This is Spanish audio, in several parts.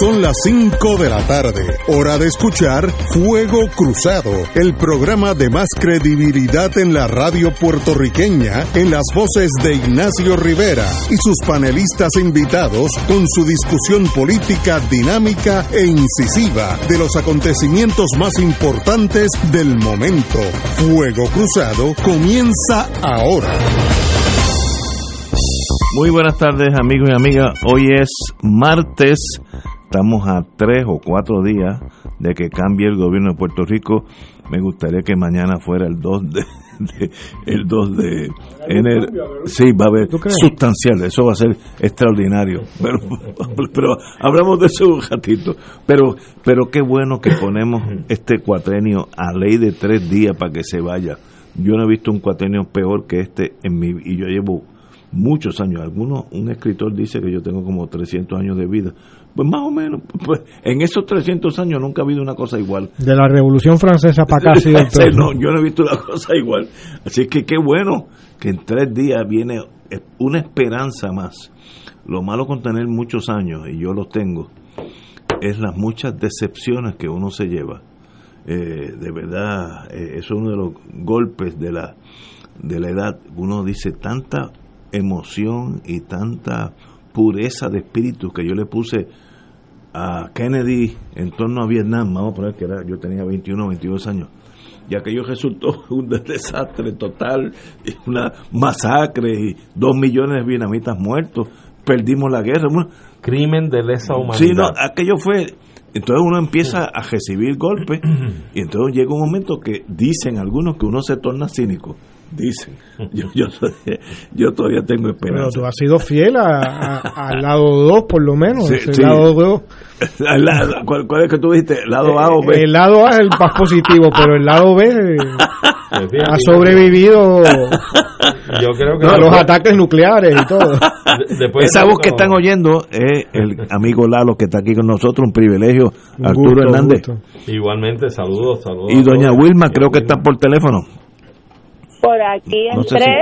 Son las 5 de la tarde, hora de escuchar Fuego Cruzado, el programa de más credibilidad en la radio puertorriqueña, en las voces de Ignacio Rivera y sus panelistas invitados con su discusión política dinámica e incisiva de los acontecimientos más importantes del momento. Fuego Cruzado comienza ahora. Muy buenas tardes amigos y amigas. Hoy es martes Estamos a tres o cuatro días de que cambie el gobierno de Puerto Rico. Me gustaría que mañana fuera el 2 de, el 2 de enero. Sí, va a haber sustancial, eso va a ser extraordinario. Pero, pero hablamos de eso un ratito. Pero, pero qué bueno que ponemos este cuatrenio a ley de tres días para que se vaya. Yo no he visto un cuatrenio peor que este en mi y yo llevo muchos años. Algunos, un escritor dice que yo tengo como 300 años de vida. Pues más o menos, pues en esos 300 años nunca ha habido una cosa igual. De la Revolución Francesa para acá, sí, No, yo no he visto una cosa igual. Así que qué bueno que en tres días viene una esperanza más. Lo malo con tener muchos años, y yo los tengo, es las muchas decepciones que uno se lleva. Eh, de verdad, eh, eso es uno de los golpes de la, de la edad. Uno dice tanta emoción y tanta pureza de espíritu que yo le puse a Kennedy en torno a Vietnam, vamos a poner que era, yo tenía 21 22 años, y aquello resultó un desastre total, una masacre y dos millones de vietnamitas muertos, perdimos la guerra. Crimen de lesa humanidad. Sí, no, aquello fue... Entonces uno empieza a recibir golpes y entonces llega un momento que dicen algunos que uno se torna cínico dicen. Yo, yo, yo, todavía tengo esperanza. Pero tú has sido fiel al lado 2, por lo menos. el lado 2. ¿cuál, ¿cuál, es que tú dijiste? ¿El lado A o B? El lado A es el más positivo, pero el lado B ha sobrevivido yo creo que a los ataques nucleares y todo. Esa voz que están oyendo es el amigo Lalo que está aquí con nosotros, un privilegio, Arturo Hernández. Igualmente, saludos, saludos. Y doña Wilma creo que está por teléfono. Por aquí entré,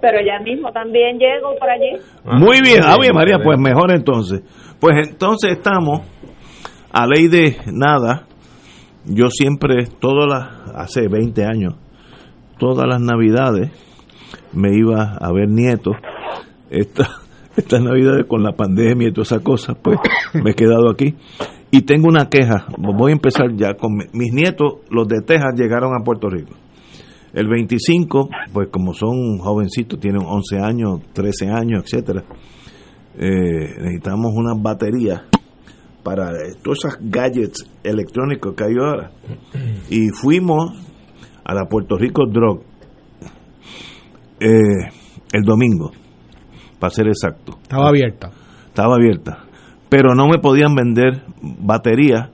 pero ya mismo también llego por allí. Ah, muy bien, ah, bien, María, pues mejor entonces. Pues entonces estamos a ley de nada. Yo siempre, todas las, hace 20 años, todas las navidades me iba a ver nietos. Esta, estas navidades con la pandemia y todas esas cosas, pues me he quedado aquí. Y tengo una queja, voy a empezar ya con mis nietos, los de Texas llegaron a Puerto Rico el 25, pues como son jovencitos, tienen 11 años, 13 años, etcétera, eh, necesitamos una batería para todos esos gadgets electrónicos que hay ahora. Y fuimos a la Puerto Rico Drug eh, el domingo, para ser exacto. Estaba abierta. Estaba abierta. Pero no me podían vender batería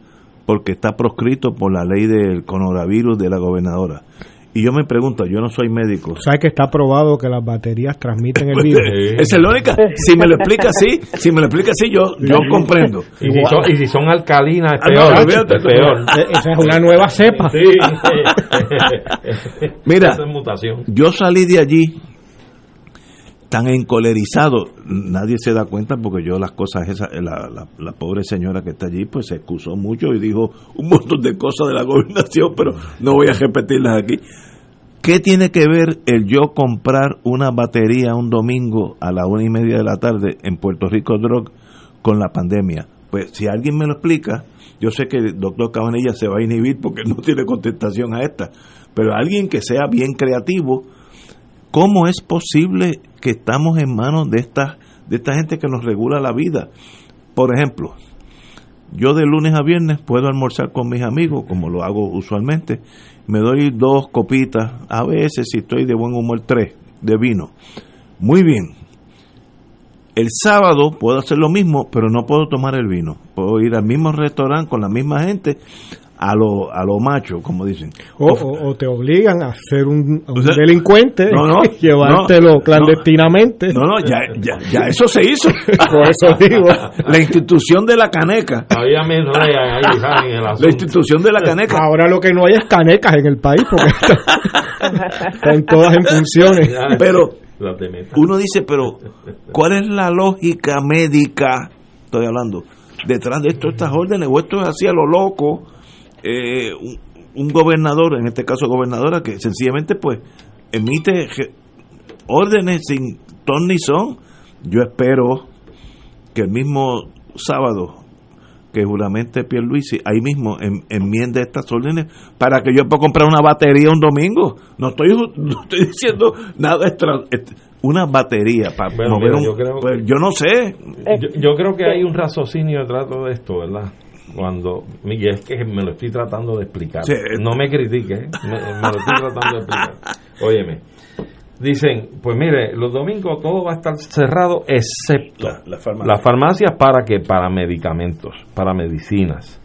porque está proscrito por la ley del coronavirus de la gobernadora. Y yo me pregunto, yo no soy médico. ¿Sabes que está probado que las baterías transmiten el virus? Esa es la única. Si me lo explica así, si me lo explica así, yo, yo comprendo. Y si, son, y si son alcalinas, es peor. Ah, peor. Esa es una nueva cepa. Sí. Mira, yo salí de allí tan encolerizado, nadie se da cuenta porque yo las cosas esas, la, la, pobre señora que está allí pues se excusó mucho y dijo un montón de cosas de la gobernación, pero no voy a repetirlas aquí. ¿Qué tiene que ver el yo comprar una batería un domingo a la una y media de la tarde en Puerto Rico Drug con la pandemia? Pues si alguien me lo explica, yo sé que el doctor Cabanilla se va a inhibir porque no tiene contestación a esta, pero alguien que sea bien creativo, ¿cómo es posible que estamos en manos de esta, de esta gente que nos regula la vida. Por ejemplo, yo de lunes a viernes puedo almorzar con mis amigos, como lo hago usualmente. Me doy dos copitas, a veces si estoy de buen humor, tres de vino. Muy bien. El sábado puedo hacer lo mismo, pero no puedo tomar el vino. Puedo ir al mismo restaurante con la misma gente a lo, a lo macho, como dicen. O, te obligan a ser un, delincuente y llevártelo clandestinamente. No, no, ya, ya, ya, eso se hizo. Por eso digo. La institución de la caneca. La institución de la caneca. Ahora lo que no hay es canecas en el país porque están todas en funciones. Pero uno dice, pero ¿cuál es la lógica médica? Estoy hablando detrás de esto estas órdenes o esto es así a lo loco. Eh, un, gobernador, en este caso gobernadora, que sencillamente pues emite órdenes sin ton ni son. Yo espero que el mismo sábado que juramente Pierluisi ahí mismo en, enmiende estas órdenes para que yo pueda comprar una batería un domingo. No estoy, no estoy diciendo nada extra. Una batería para mover un, yo, creo pues, yo no sé. Yo, creo que hay un raciocinio detrás de esto, ¿verdad? Cuando, Miguel, es que me lo estoy tratando de explicar. no me critique, me, me, lo estoy tratando de explicar. Óyeme, dicen, pues mire, los domingos todo va a estar cerrado excepto las farmacias para que para medicamentos, para medicinas.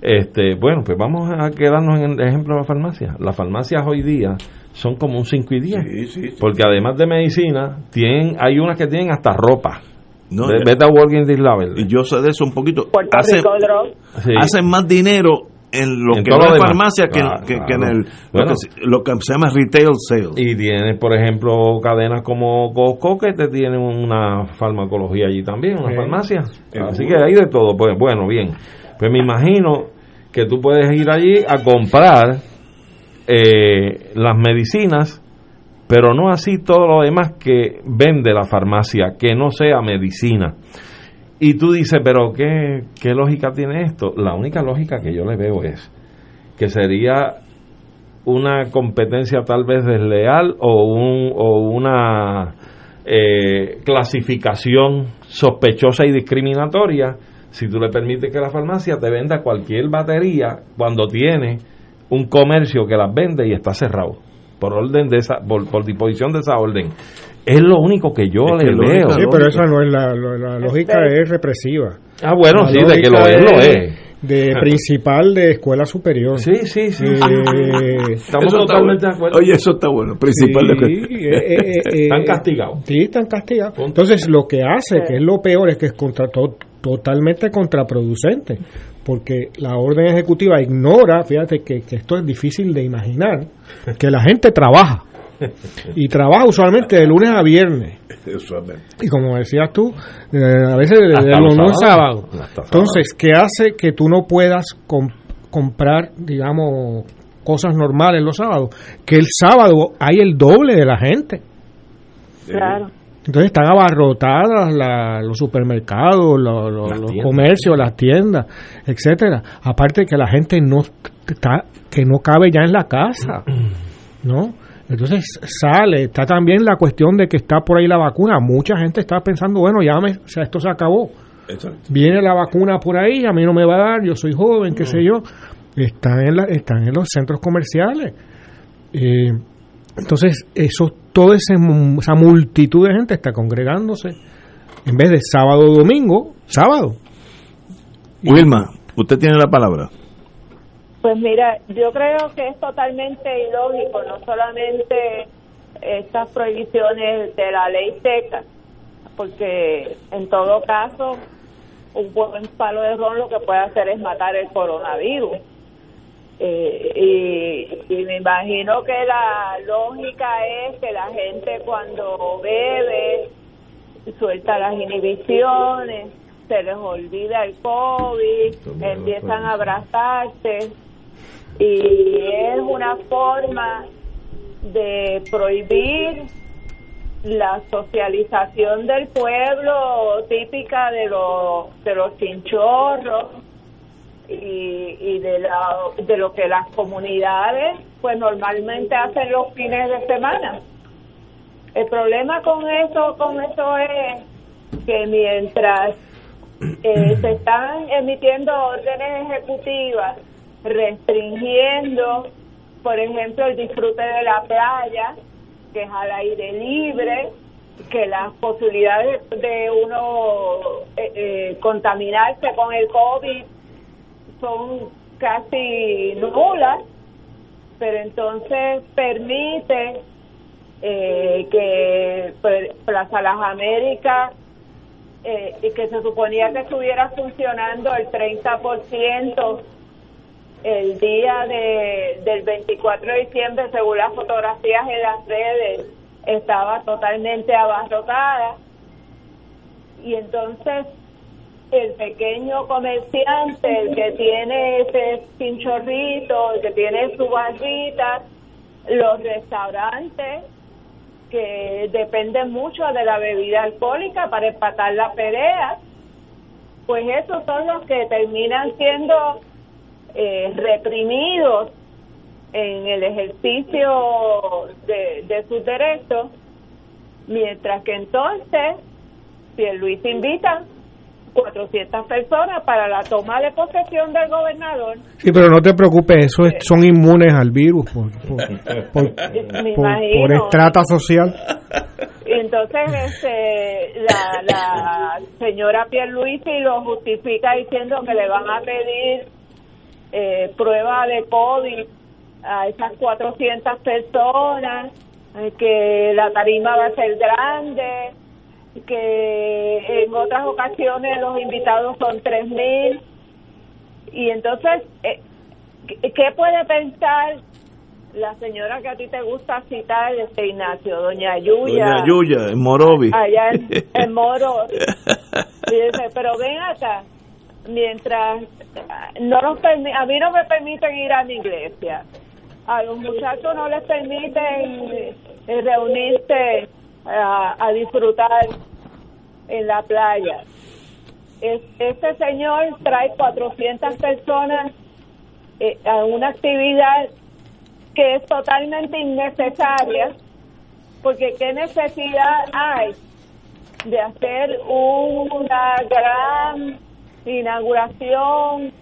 Este, bueno, pues vamos a quedarnos en el ejemplo de la farmacia. Las farmacias hoy día son como un 5 y 10. porque además de medicina, tienen, hay unas que tienen hasta ropa. No, Vete a Walking Y yo sé de eso un poquito. hacen más dinero en lo que no es farmacia que, en el lo, que, se llama retail sales. Y tienes, por ejemplo, cadenas como Costco que te tienen una farmacología allí también, una farmacia. Así que hay de todo. Pues bueno, bien. Pues me imagino que tú puedes ir allí a comprar eh, las medicinas, pero no así todo lo demás que vende la farmacia, que no sea medicina. Y tú dices, pero ¿qué, ¿qué lógica tiene esto? La única lógica que yo le veo es que sería una competencia tal vez desleal o, un, o una eh, clasificación sospechosa y discriminatoria si tú le permites que la farmacia te venda cualquier batería cuando tiene un comercio que las vende y está cerrado por orden de esa por, por disposición de esa orden es lo único que yo le veo. Sí, pero esa no es la, la lógica, es represiva. Ah, bueno, sí, de que lo es, lo es. De principal de escuela superior. Sí, sí, sí. Eh, Estamos totalmente de acuerdo. Oye, eso está bueno. Principal de escuela. Eh, eh, están castigados. Sí, están castigados. Entonces, lo que hace, que es lo peor, es que es contra, totalmente contraproducente. Porque la orden ejecutiva ignora, fíjate que esto es difícil de imaginar, que la gente trabaja y trabaja usualmente de lunes a viernes. Y como decías tú, eh, a veces de, de, sábado. Entonces, ¿qué hace que tú no puedas comprar, digamos, cosas normales los sábados? Que el sábado hay el doble de la gente. Claro. Entonces están abarrotadas los supermercados, los, comercios, las tiendas, etcétera. Aparte que la gente no está, que no cabe ya en la casa, ¿no? Entonces sale, está también la cuestión de que está por ahí la vacuna. Mucha gente está pensando, bueno, ya me, o sea, esto se acabó. Viene la vacuna por ahí, a mí no me va a dar, yo soy joven, qué sé yo. Están en, la, están en los centros comerciales. Eh, entonces, eso, toda esa multitud de gente está congregándose en vez de sábado o domingo, sábado. Wilma, usted tiene la palabra. Pues mira, yo creo que es totalmente ilógico, no solamente estas prohibiciones de la ley seca, porque en todo caso un buen palo de ron lo que puede hacer es matar el coronavirus. Eh, y, y, me imagino que la lógica es que la gente cuando bebe suelta las inhibiciones, se les olvida el COVID, empiezan a abrazarse. Y es una forma de prohibir la socialización del pueblo típica de los de los chinchorros y, y de la, de lo que las comunidades pues normalmente hacen los fines de semana. El problema con eso con eso es que mientras eh, se están emitiendo órdenes ejecutivas restringiendo, por ejemplo, el disfrute de la playa, que es al aire libre, que las posibilidades de uno eh, eh, contaminarse con el COVID son casi nulas, pero entonces permite eh, que pues, Plaza Las Américas, y que se suponía que estuviera funcionando el 30% el día de, del 24 de diciembre, según las fotografías en las redes, estaba totalmente abarrotada. Y entonces el pequeño comerciante, el que tiene ese pinchorrito, el que tiene su barrita, los restaurantes que dependen mucho de la bebida alcohólica para empatar la pelea, pues esos son los que terminan siendo eh, reprimidos en el ejercicio de, de sus derechos, mientras que entonces, si el Luis invita 400 personas para la toma de posesión del gobernador. Sí, pero no te preocupes, eso son inmunes al virus por, por, por, estrata social. Entonces, este, la, la señora Pierluisi lo justifica diciendo que le van a pedir eh, prueba de COVID a esas 400 personas, eh, que la tarima va a ser grande, que en otras ocasiones los invitados son 3.000. Y entonces, eh, ¿qué puede pensar la señora que a ti te gusta citar, este Ignacio, doña Yuya? Doña Yuya, en Morovi. Allá en, Moro. dice, pero ven acá, mientras no nos a mí no me permiten ir a mi iglesia, a los muchachos no les permiten eh, reunirse a, disfrutar en la playa. este señor trae 400 personas eh, a una actividad que es totalmente innecesaria, porque qué necesidad hay de hacer una gran inauguración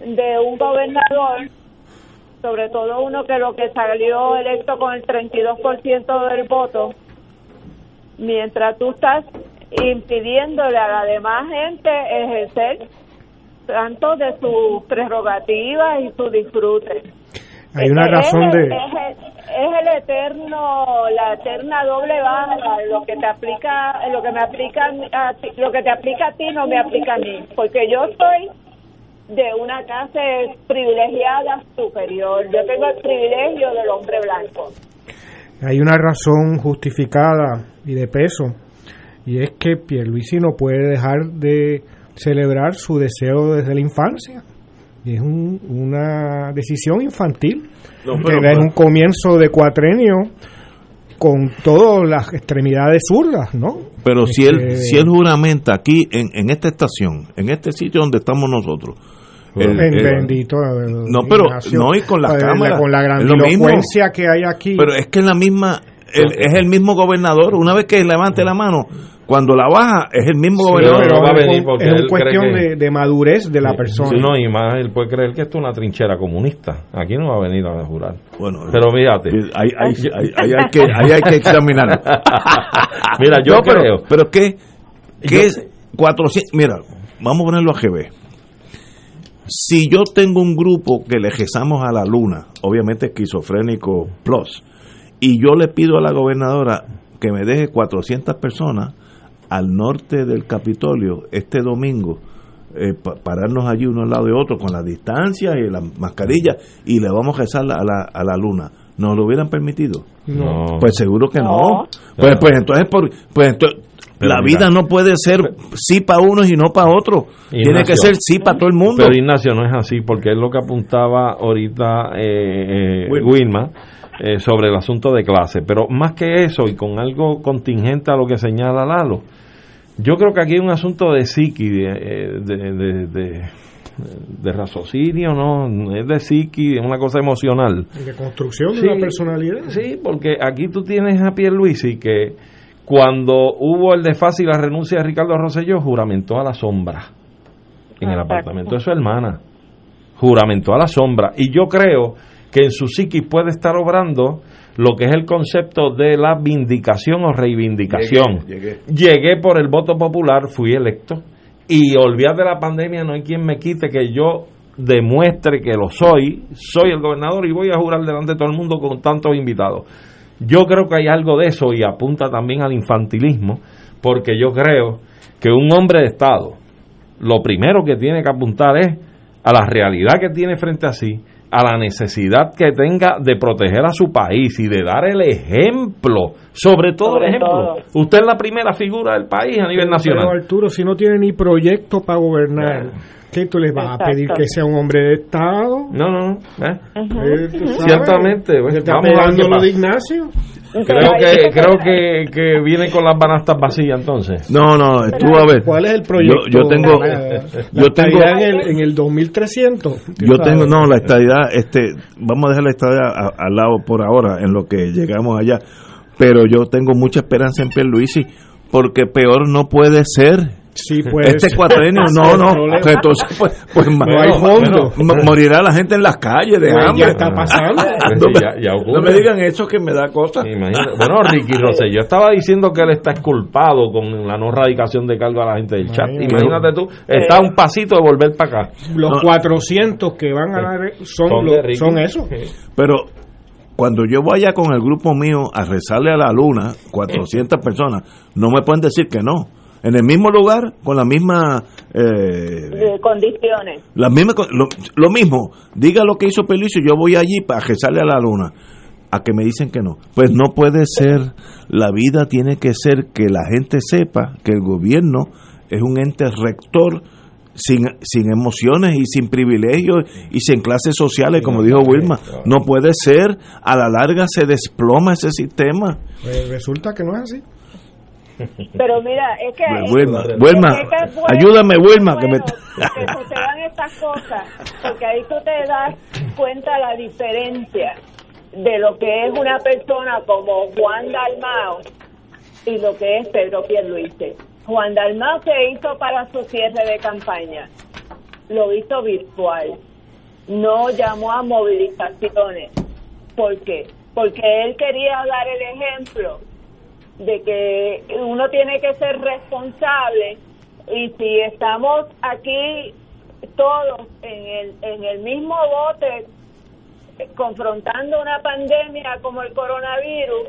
de un gobernador, sobre todo uno que lo que salió electo con el 32% del voto, mientras tú estás impidiéndole a la demás gente ejercer tanto de sus prerrogativas y su disfrute. Hay una razón de... Es el, eterno, la eterna doble baja, lo que te aplica, lo que me aplica a ti, lo que te aplica a ti no me aplica a mí, porque yo soy de una clase privilegiada superior, yo tengo el privilegio del hombre blanco. Hay una razón justificada y de peso, y es que Pierluisi no puede dejar de celebrar su deseo desde la infancia. Y es una decisión infantil, que es un comienzo de cuatrenio con todas las extremidades zurdas, ¿no? Pero si él este, si él juramenta aquí en, en esta estación, en este sitio donde estamos nosotros, el, bendito no pero no y con la cámara con la grandilocuencia que hay aquí pero es que es la misma es el mismo gobernador una vez que levante la mano cuando la baja es el mismo gobernador. va a venir porque es una cuestión de, madurez de la persona. no, y más él puede creer que esto es una trinchera comunista. Aquí no va a venir a jurar. Bueno, pero mírate. Ahí, hay, que, hay que examinar. Mira, yo creo. Pero, ¿qué? ¿Qué es 400? Mira, vamos a ponerlo a GB. Si yo tengo un grupo que le rezamos a la luna, obviamente esquizofrénico plus, y yo le pido a la gobernadora que me deje 400 personas, al norte del Capitolio este domingo, eh, pararnos allí uno al lado de otro con la distancia y la mascarilla y le vamos a rezar a la, a la luna. ¿Nos lo hubieran permitido? No. Pues seguro que no. Pues, pues entonces, por, pues la vida no puede ser sí para unos y no para otros. Tiene que ser sí para todo el mundo. Pero Ignacio no es así, porque es lo que apuntaba ahorita eh, eh Wilma eh, sobre el asunto de clase. Pero más que eso, y con algo contingente a lo que señala Lalo, yo creo que aquí hay un asunto de psiqui, de, eh, de, de, raciocinio, ¿no? Es de psiqui, es una cosa emocional. De construcción de la personalidad. Sí, porque aquí tú tienes a Pierluisi que cuando hubo el de fácil la renuncia de Ricardo Rosselló, juramentó a la sombra en el apartamento de su hermana. Juramentó a la sombra. Y yo creo que en su psiqui puede estar obrando lo que es el concepto de la vindicación o reivindicación. Llegué, por el voto popular, fui electo y olvídate de la pandemia, no hay quien me quite que yo demuestre que lo soy, soy el gobernador y voy a jurar delante de todo el mundo con tantos invitados. Yo creo que hay algo de eso y apunta también al infantilismo, porque yo creo que un hombre de Estado, lo primero que tiene que apuntar es a la realidad que tiene frente a sí a la necesidad que tenga de proteger a su país y de dar el ejemplo, sobre todo el ejemplo. Usted es la primera figura del país a nivel nacional. Pero Arturo, si no tiene ni proyecto para gobernar, ¿qué tú les vas a pedir que sea un hombre de Estado? No, no, ¿Eh? Eh, Ciertamente. Pues, vamos a de Ignacio. Creo que creo que, que viene con las banastas vacías entonces. No, no, tú a ver. ¿Cuál es el proyecto? Yo, tengo yo tengo en el, en el 2300. Yo tengo no, la estadidad este vamos a dejar la estadidad al lado por ahora en lo que llegamos allá, pero yo tengo mucha esperanza en Pierluisi porque peor no puede ser Sí, pues. Este cuatrenio, no, no. Entonces, pues, pues no hay fondo. morirá la gente en las calles de hambre. Ya está pasando. no, me digan eso que me da cosa. Bueno, Ricky yo estaba diciendo que él está exculpado con la no radicación de cargo a la gente del chat. Imagínate tú, está un pasito de volver para acá. Los 400 que van a dar son, son, son eso. Pero cuando yo vaya con el grupo mío a rezarle a la luna, 400 personas, no me pueden decir que no en el mismo lugar, con la misma... Eh, condiciones. La misma, lo, mismo, diga lo que hizo Pelicio, yo voy allí para que sale a la luna. A que me dicen que no. Pues no puede ser, la vida tiene que ser que la gente sepa que el gobierno es un ente rector sin, sin emociones y sin privilegios y sin clases sociales, como dijo Wilma. No puede ser, a la larga se desploma ese sistema. Pues resulta que no es así. Pero mira, es que... Wilma, ayúdame Wilma. que, me... sucedan estas cosas, porque ahí tú te das cuenta la diferencia de lo que es una persona como Juan Dalmao y lo que es Pedro Pierluisi. Juan Dalmao se hizo para su cierre de campaña, lo hizo virtual, no llamó a movilizaciones. ¿Por qué? Porque él quería dar el ejemplo de que uno tiene que ser responsable y si estamos aquí todos en el, en el mismo bote eh, confrontando una pandemia como el coronavirus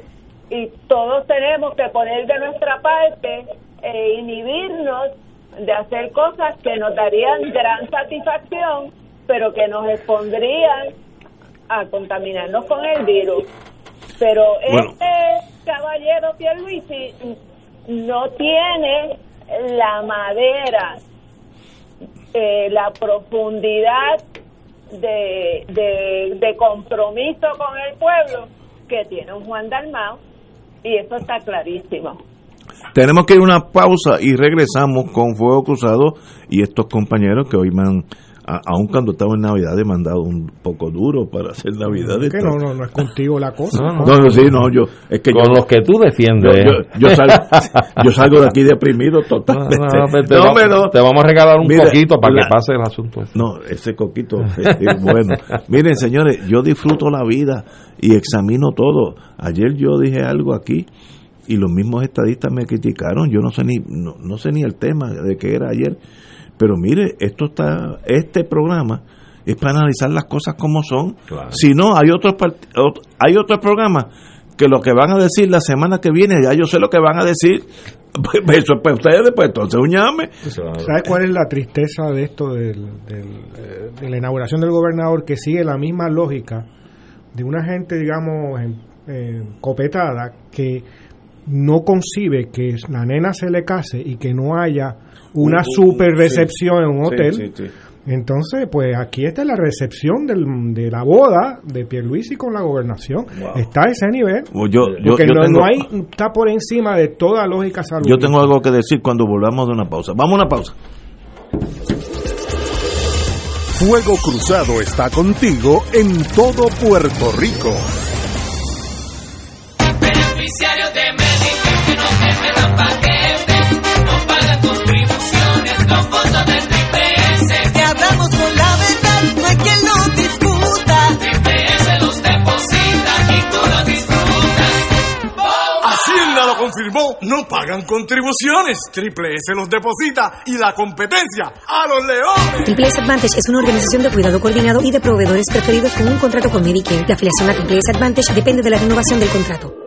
y todos tenemos que poner de nuestra parte e inhibirnos de hacer cosas que nos darían gran satisfacción pero que nos expondrían a contaminarnos con el virus. Pero este caballero Pierluisi no tiene la madera, eh, la profundidad de, de, compromiso con el pueblo que tiene un Juan Dalmao y eso está clarísimo. Tenemos que ir a una pausa y regresamos con Fuego Cruzado y estos compañeros que hoy me han aun cuando estaba en Navidad he mandado un poco duro para hacer Navidad. Que no, no, no es contigo la cosa. No, no, sí, no, yo, es que Con los que tú defiendes. Yo, yo, salgo, de aquí deprimido totalmente. No, te, te, vamos a regalar un coquito para que pase el asunto. No, ese coquito es bueno. Miren, señores, yo disfruto la vida y examino todo. Ayer yo dije algo aquí y los mismos estadistas me criticaron. Yo no sé ni, no, no sé ni el tema de qué era ayer pero mire, esto está, este programa es para analizar las cosas como son. Si no, hay otros hay otros programas que lo que van a decir la semana que viene, ya yo sé lo que van a decir. Pues, pues, eso para ustedes, pues entonces uñame. ¿Sabes cuál es la tristeza de esto, del, eh, de la inauguración del gobernador, que sigue la misma lógica de una gente, digamos, copetada, que no concibe que la nena se le case y que no haya una super recepción en un hotel. Entonces, pues aquí está la recepción del, de la boda de Pierluisi con la gobernación. Está a ese nivel. Pues yo, porque no, hay, está por encima de toda lógica salud. Yo tengo algo que decir cuando volvamos de una pausa. Vamos a una pausa. Fuego Cruzado está contigo en todo Puerto Rico. Confirmó, no pagan contribuciones. Triple S los deposita y la competencia a los leones. Triple S Advantage es una organización de cuidado coordinado y de proveedores preferidos con un contrato con Medicare. La afiliación a Triple S Advantage depende de la renovación del contrato.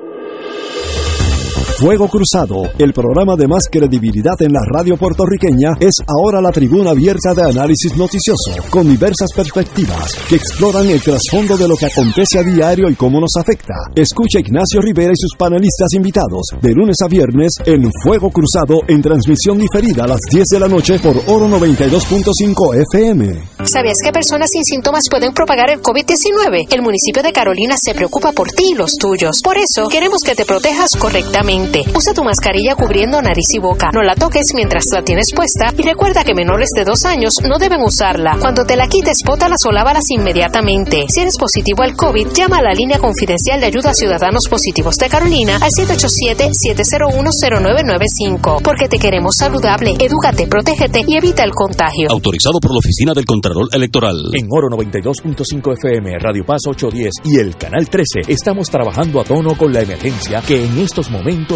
Fuego Cruzado, el programa de más credibilidad en la radio puertorriqueña, es ahora la tribuna abierta de análisis noticioso, con diversas perspectivas que exploran el trasfondo de lo que acontece a diario y cómo nos afecta. Escucha Ignacio Rivera y sus panelistas invitados de lunes a viernes en Fuego Cruzado en transmisión diferida a las 10 de la noche por Oro 92.5 FM. ¿Sabías que personas sin síntomas pueden propagar el COVID-19? El municipio de Carolina se preocupa por ti y los tuyos. Por eso, queremos que te protejas correctamente Usa tu mascarilla cubriendo nariz y boca. No la toques mientras la tienes puesta y recuerda que menores de dos años no deben usarla. Cuando te la quites, bótalas o lávalas inmediatamente. Si eres positivo al COVID, llama a la línea confidencial de ayuda a ciudadanos positivos de Carolina al 787-701-0995. Porque te queremos saludable, edúcate, protégete y evita el contagio. Autorizado por la Oficina del Contralor Electoral. En Oro 92.5 FM, Radio Paz 810 y el Canal 13 estamos trabajando a tono con la emergencia que en estos momentos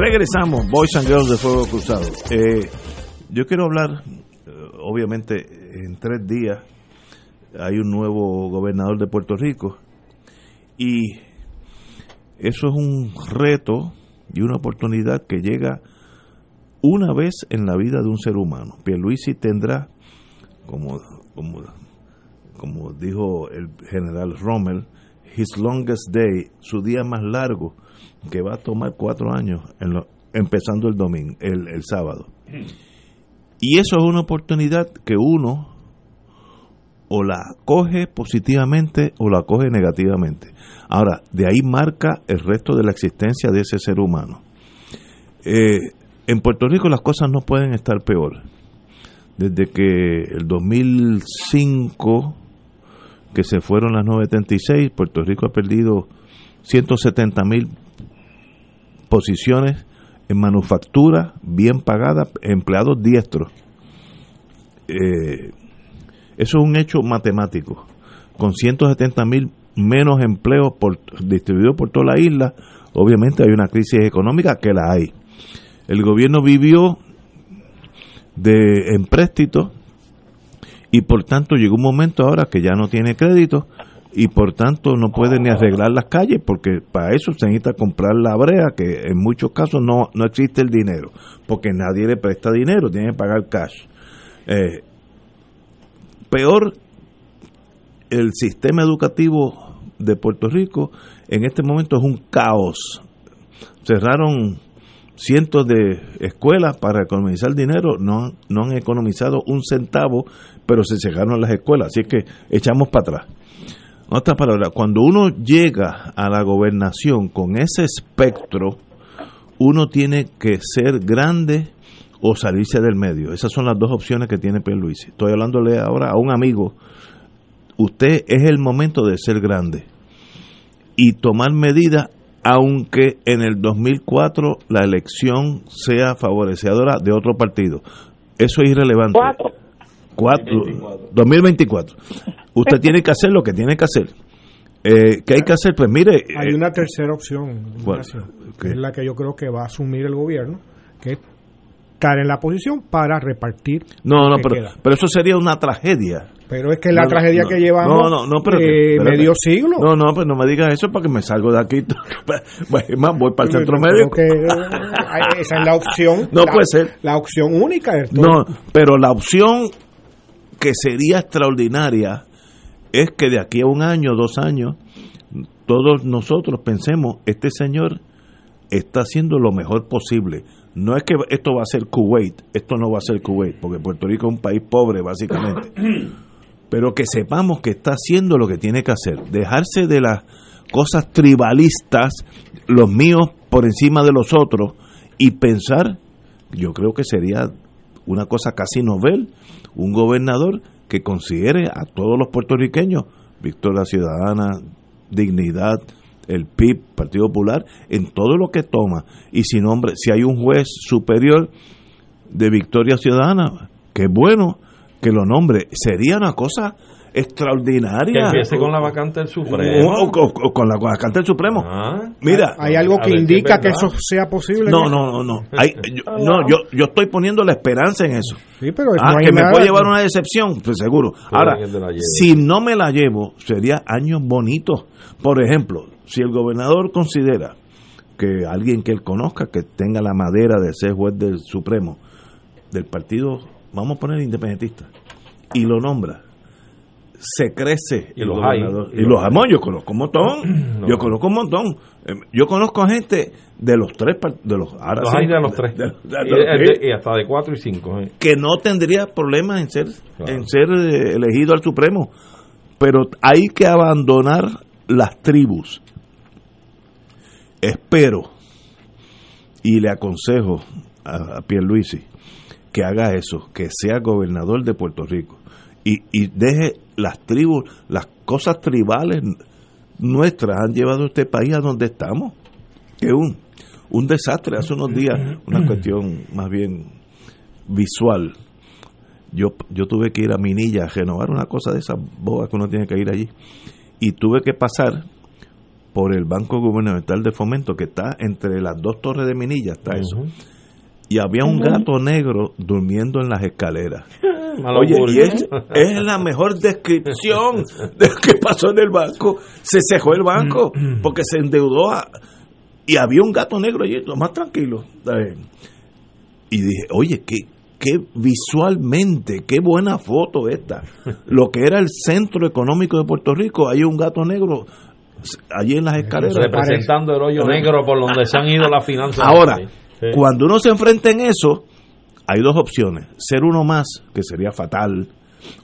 Regresamos, Boys and Girls de Fuego Cruzado. Eh, yo quiero hablar, eh, obviamente, en tres días hay un nuevo gobernador de Puerto Rico y eso es un reto y una oportunidad que llega una vez en la vida de un ser humano. Pierluisi tendrá, como, como, como dijo el general Rommel, his longest day, su día más largo que va a tomar cuatro años en lo, empezando el domingo, el, sábado. Y eso es una oportunidad que uno o la coge positivamente o la coge negativamente. Ahora, de ahí marca el resto de la existencia de ese ser humano. Eh, en Puerto Rico las cosas no pueden estar peor. Desde que el 2005, que se fueron las 976, Puerto Rico ha perdido 170 mil posiciones en manufactura bien pagadas, empleados diestros. Eh, eso es un hecho matemático. Con 170 mil menos empleos por, distribuidos por toda la isla, obviamente hay una crisis económica que la hay. El gobierno vivió de empréstitos y por tanto llegó un momento ahora que ya no tiene crédito y por tanto no puede ni arreglar las calles porque para eso se necesita comprar la brea que en muchos casos no, no existe el dinero porque nadie le presta dinero, tiene que pagar cash. Eh, peor, el sistema educativo de Puerto Rico en este momento es un caos. Cerraron cientos de escuelas para economizar dinero, no, no han economizado un centavo, pero se cerraron las escuelas, así que echamos para atrás otra palabra, cuando uno llega a la gobernación con ese espectro, uno tiene que ser grande o salirse del medio. Esas son las dos opciones que tiene Luis. Estoy hablándole ahora a un amigo. Usted es el momento de ser grande y tomar medidas aunque en el 2004 la elección sea favorecedora de otro partido. Eso es irrelevante. 2024. Usted tiene que hacer lo que tiene que hacer. Eh, ¿Qué hay que hacer? Pues mire. Hay una tercera opción, que es la que yo creo que va a asumir el gobierno, que es estar en la posición para repartir. No, no, pero, pero eso sería una tragedia. Pero es que la tragedia que llevamos no, no, pero, eh, medio siglo. No, no, pues no me digas eso para que me salgo de aquí. más voy para el centro médico. Que, eh, esa es la opción. No puede ser. La opción única. No, pero la opción que sería extraordinaria es que de aquí a un año, dos años, todos nosotros pensemos, este señor está haciendo lo mejor posible. No es que esto va a ser Kuwait, esto no va a ser Kuwait, porque Puerto Rico es un país pobre básicamente. Pero que sepamos que está haciendo lo que tiene que hacer, dejarse de las cosas tribalistas, los míos por encima de los otros, y pensar, yo creo que sería una cosa casi novel, un gobernador que considere a todos los puertorriqueños, Victoria Ciudadana, Dignidad, el PIB, Partido Popular, en todo lo que toma. Y si nombre, si hay un juez superior de Victoria Ciudadana, que bueno que lo nombre, sería una cosa extraordinaria. Que empiece con la vacante del Supremo. O, con la vacante del Supremo. Ah. Mira. ¿Hay algo que indica que eso sea posible? No, no, no, no. Hay, yo, no, yo, yo estoy poniendo la esperanza en eso. Sí, pero ah, no que me nada. puede llevar una decepción, pues seguro. Ahora, si no me la llevo, sería años bonitos. Por ejemplo, si el gobernador considera que alguien que él conozca, que tenga la madera de ser juez del Supremo, del partido, vamos a poner independentista, y lo nombra, se crece Y el los hay. Y Y los amo, yo conozco un montón, No. yo conozco un montón. Eh, Yo conozco gente de los tres, de los, ahora Los sí, hay de los tres. de- de- de y, hasta de cuatro y cinco. eh. que no tendría problemas en ser Claro. en ser eh, elegido al Supremo pero hay que abandonar las tribus espero y le aconsejo a, a Pierluisi que haga eso que sea gobernador de Puerto Rico y, y deje las tribus las cosas tribales nuestras han llevado a este país a donde estamos que un un desastre hace unos días una cuestión más bien visual yo, yo tuve que ir a Minilla a renovar una cosa de esas bobas que uno tiene que ir allí. Y tuve que pasar por el Banco Gubernamental de Fomento, que está entre las dos torres de Minilla, está eso. Y había un gato negro durmiendo en las escaleras. Oye, y es, es la mejor descripción de lo que pasó en el banco. Se cejó el banco porque se endeudó a- y había un gato negro allí, lo más tranquilo. Y dije, oye, qué, qué visualmente, qué buena foto esta. Lo que era el centro económico de Puerto Rico, hay un gato negro allí en las escaleras. Representando el hoyo negro por donde se han ido las finanzas. Ahora, Sí. cuando uno se enfrenta en eso, hay dos opciones. Ser uno más, que sería fatal,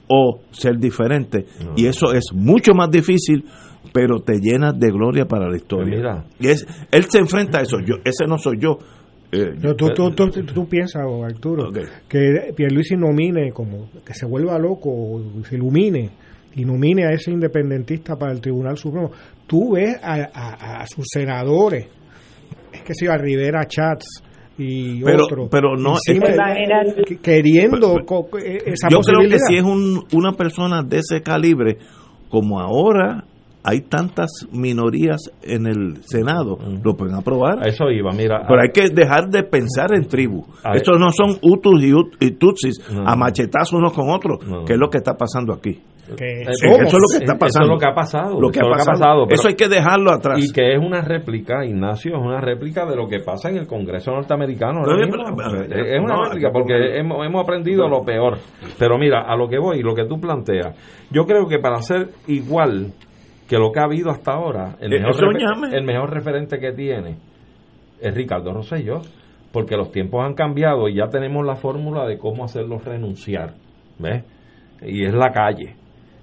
o ser diferente. Y eso es mucho más difícil, pero te llena de gloria para la historia. Mira. Y es, él se enfrenta a eso. Yo, ese no soy yo. Eh, Yo- tú, tú, tú, tú piensas, Arturo, que Pierluisi nomine, como que se vuelva loco, o se ilumine, y nomine a ese independentista para el Tribunal Supremo. Tú ves a, a- a sus senadores, es que si a Rivera Chats y Pero- otros, pero no- es que- queriendo co- co- esa yo creo que si es un- una persona de ese calibre, como ahora hay tantas minorías en el Senado, lo pueden aprobar. A eso iba, mira. Pero hay que dejar de pensar en tribu. A- Estos no son Hutus y, Ut- y Tutsis No. a machetazos unos con otros, No. que es lo que está pasando aquí. Que Eh, somos. eso es lo que está Eso pasando. es lo que ha pasado. Lo que eso ha pasado. pero- eso hay que dejarlo atrás. Y que es una réplica, Ignacio, es una réplica de lo que pasa en el Congreso norteamericano. mismo. es una no, réplica porque hemos, hemos aprendido lo peor. Pero mira, a lo que voy, lo que tú planteas, yo creo que para ser igual que lo que ha habido hasta ahora, el Eh, mejor, eso el mejor referente que tiene es Ricardo Rosselló, porque los tiempos han cambiado y ya tenemos la fórmula de cómo hacerlos renunciar. ¿Ves? Y es la calle.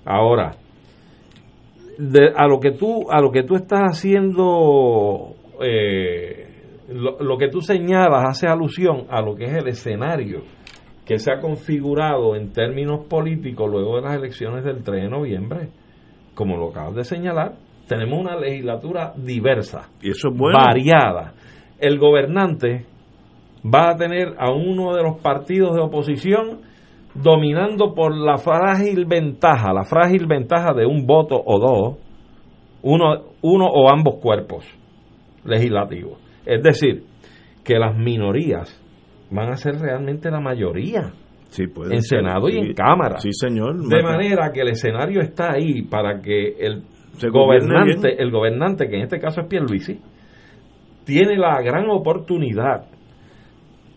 Ahora, de- a lo que tú a lo que tú estás haciendo eh, lo, lo que tú señalas hace alusión a lo que es el escenario que se ha configurado en términos políticos luego de las elecciones del 3 de noviembre como lo acabas de señalar tenemos una legislatura diversa y eso es bueno. variada el gobernante va a tener a uno de los partidos de oposición dominando por la frágil ventaja, la frágil ventaja de un voto o dos, uno, uno o ambos cuerpos legislativos. Es decir, que las minorías van a ser realmente la mayoría Sí, puede en ser, Senado y en Cámara. Sí, señor. De manera que el escenario está ahí para que el Se gobernante, el gobernante, que en este caso es Pierluisi, tiene la gran oportunidad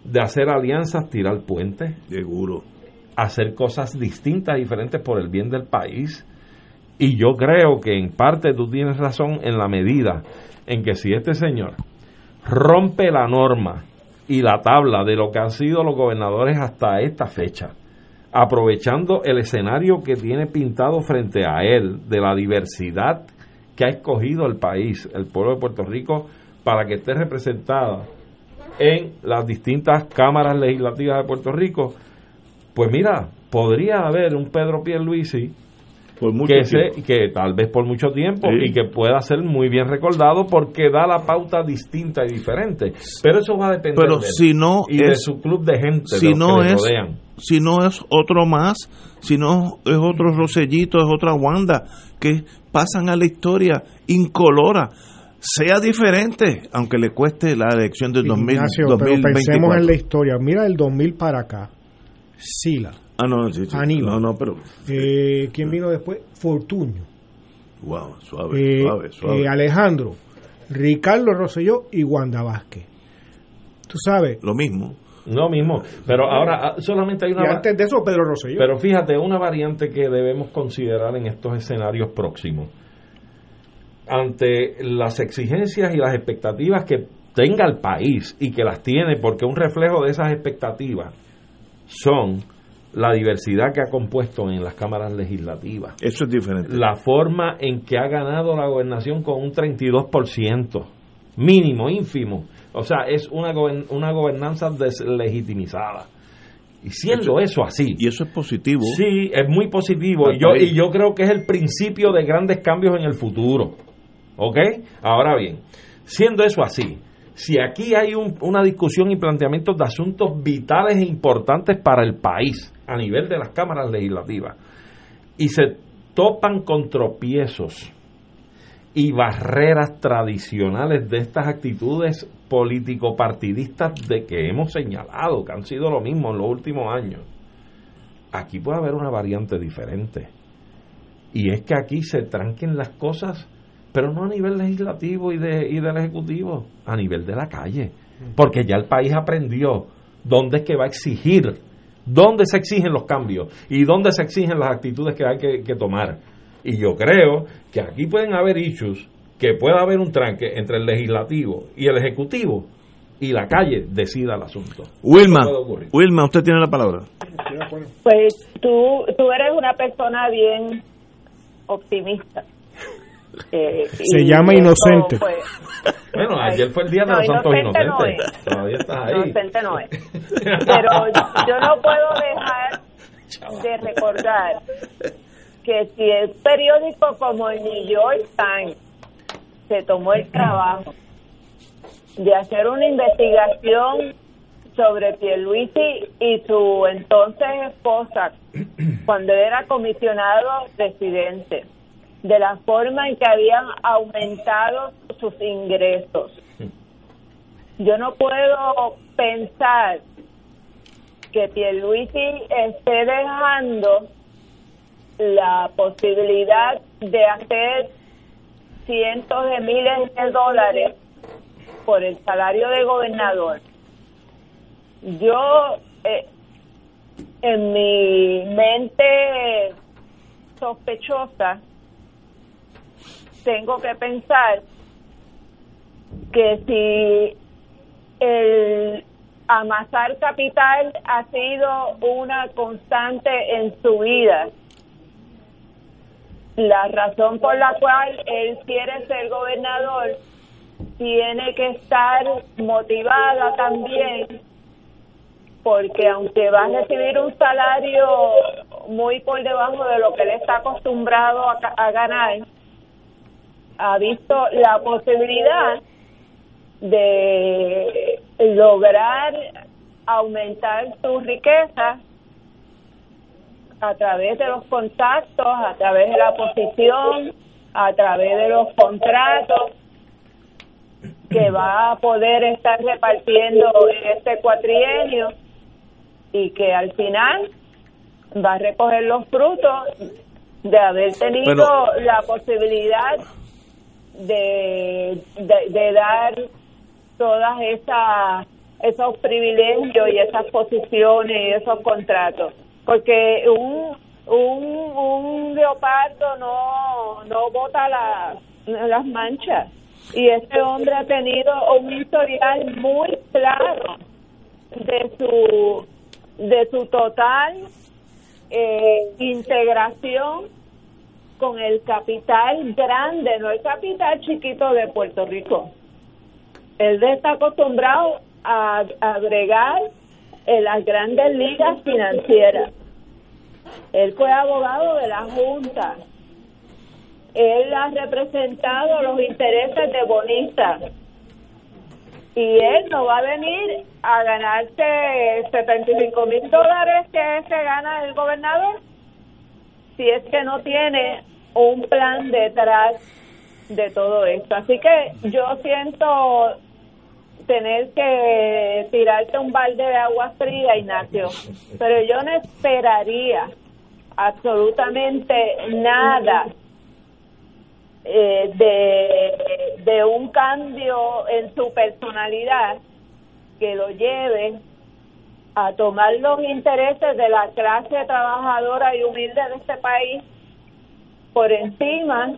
de hacer alianzas, tirar puentes, Seguro. Hacer cosas distintas, diferentes por el bien del país. Y yo creo que en parte tú tienes razón en la medida en que si este señor rompe la norma y la tabla de lo que han sido los gobernadores hasta esta fecha, aprovechando el escenario que tiene pintado frente a él, de la diversidad que ha escogido el país, el pueblo de Puerto Rico, para que esté representada en las distintas cámaras legislativas de Puerto Rico, pues mira, podría haber un Pedro Pierluisi por mucho que, que tal vez por mucho tiempo y que pueda ser muy bien recordado porque da la pauta distinta y diferente. Pero eso va a depender Pero de si no y de es- su club de gente, si de no es rodean. si no es otro más si no es otro Rosellito es otra Wanda que pasan a la historia incolora sea diferente aunque le cueste la elección del 2000, Ignacio, pero 2024 pensemos en la historia. Mira del 2000 para acá. Sila. ah no sí, sí. Aníbal. no no pero Eh, ¿Quién vino después? Fortunio. wow suave Eh, suave suave eh, Alejandro. Ricardo Rosselló y Wanda Vázquez. Tú sabes. lo mismo No mismo, pero ahora ah, solamente hay Y una... va- antes de eso, Pedro Rosselló. Pero fíjate, una variante que debemos considerar en estos escenarios próximos. Ante las exigencias y las expectativas que tenga el país y que las tiene, porque un reflejo de esas expectativas son la diversidad que ha compuesto en las cámaras legislativas. eso es diferente La forma en que ha ganado la gobernación con un 32%, mínimo, ínfimo. O sea, es una, una gobernanza deslegitimizada. Y siendo eso, así, y eso es positivo Sí, es muy positivo y yo, y yo creo que es el principio de grandes cambios en el futuro. ¿Ok? Ahora bien, siendo eso así, si aquí hay un- una discusión y planteamientos de asuntos vitales e importantes para el país a nivel de las cámaras legislativas y se topan con tropiezos y barreras tradicionales de estas actitudes político-partidistas de que hemos señalado, que han sido lo mismo en los últimos años, aquí puede haber una variante diferente. Y es que aquí se tranquen las cosas, pero no a nivel legislativo y, de, y del Ejecutivo, a nivel de la calle. Porque ya el país aprendió dónde es que va a exigir, dónde se exigen los cambios y dónde se exigen las actitudes que hay que, que tomar. Y yo creo que aquí pueden haber issues, que pueda haber un tranque entre el legislativo y el ejecutivo y la calle decida el asunto. Wilma. Wilma usted tiene la palabra Pues tú, tú eres una persona bien optimista. Eh, Se y llama inocente. Bueno, ayer fue el día de No, los santos inocente no inocentes. es. Todavía estás ahí. inocente no es. Pero yo no puedo dejar de recordar que si el periódico como el New York Times se tomó el trabajo de hacer una investigación sobre Pierluisi y su entonces esposa cuando era comisionado residente, de la forma en que habían aumentado sus ingresos. Yo no puedo pensar que Pierluisi esté dejando la posibilidad de hacer cientos de miles de dólares por el salario de gobernador. Yo, eh, en mi mente sospechosa, tengo que pensar que si el amasar capital ha sido una constante en su vida, la razón por la cual él quiere ser gobernador tiene que estar motivada también porque aunque va a recibir un salario muy por debajo de lo que él está acostumbrado a, a ganar, ha visto la posibilidad de lograr aumentar su riqueza a través de los contactos, a través de la posición, a través de los contratos que va a poder estar repartiendo en este cuatrienio y que al final va a recoger los frutos de haber tenido la posibilidad de, de, dar todas esas esos privilegios y esas posiciones y esos contratos. Porque un un, un leopardo no no bota la- las manchas. Y este hombre ha tenido un historial muy claro de su de su total eh, integración con el capital grande, no el capital chiquito de Puerto Rico. Él está acostumbrado a agregar en las grandes ligas financieras. Él fue abogado de la Junta. Él ha representado los intereses de bonistas. Y él no va a venir a ganarse 75 mil dólares que se gana el gobernador si es que no tiene un plan detrás de todo esto. Así que yo siento tener que tirarte un balde de agua fría, Ignacio, pero yo no esperaría absolutamente nada eh, de, de un cambio en su personalidad que lo lleve a tomar los intereses de la clase trabajadora y humilde de este país por encima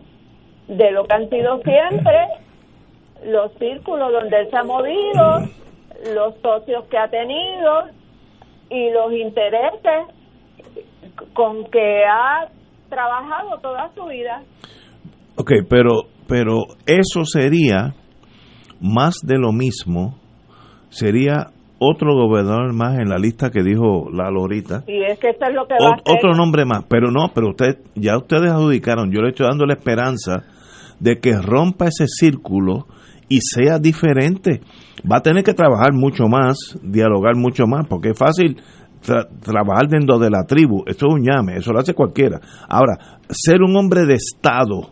de lo que han sido siempre los círculos donde él se ha movido, los socios que ha tenido y los intereses con que ha trabajado toda su vida. Ok, pero, pero eso sería más de lo mismo, sería otro gobernador más en la lista que dijo la Lorita. Y es que eso es lo que va a Otro nombre más, pero no, pero usted, ya ustedes adjudicaron, yo le estoy dando la esperanza de que rompa ese círculo y sea diferente. Va a tener que trabajar mucho más, dialogar mucho más, porque es fácil trabajar dentro de la tribu, eso es un llame, eso lo hace cualquiera. Ahora, ser un hombre de Estado,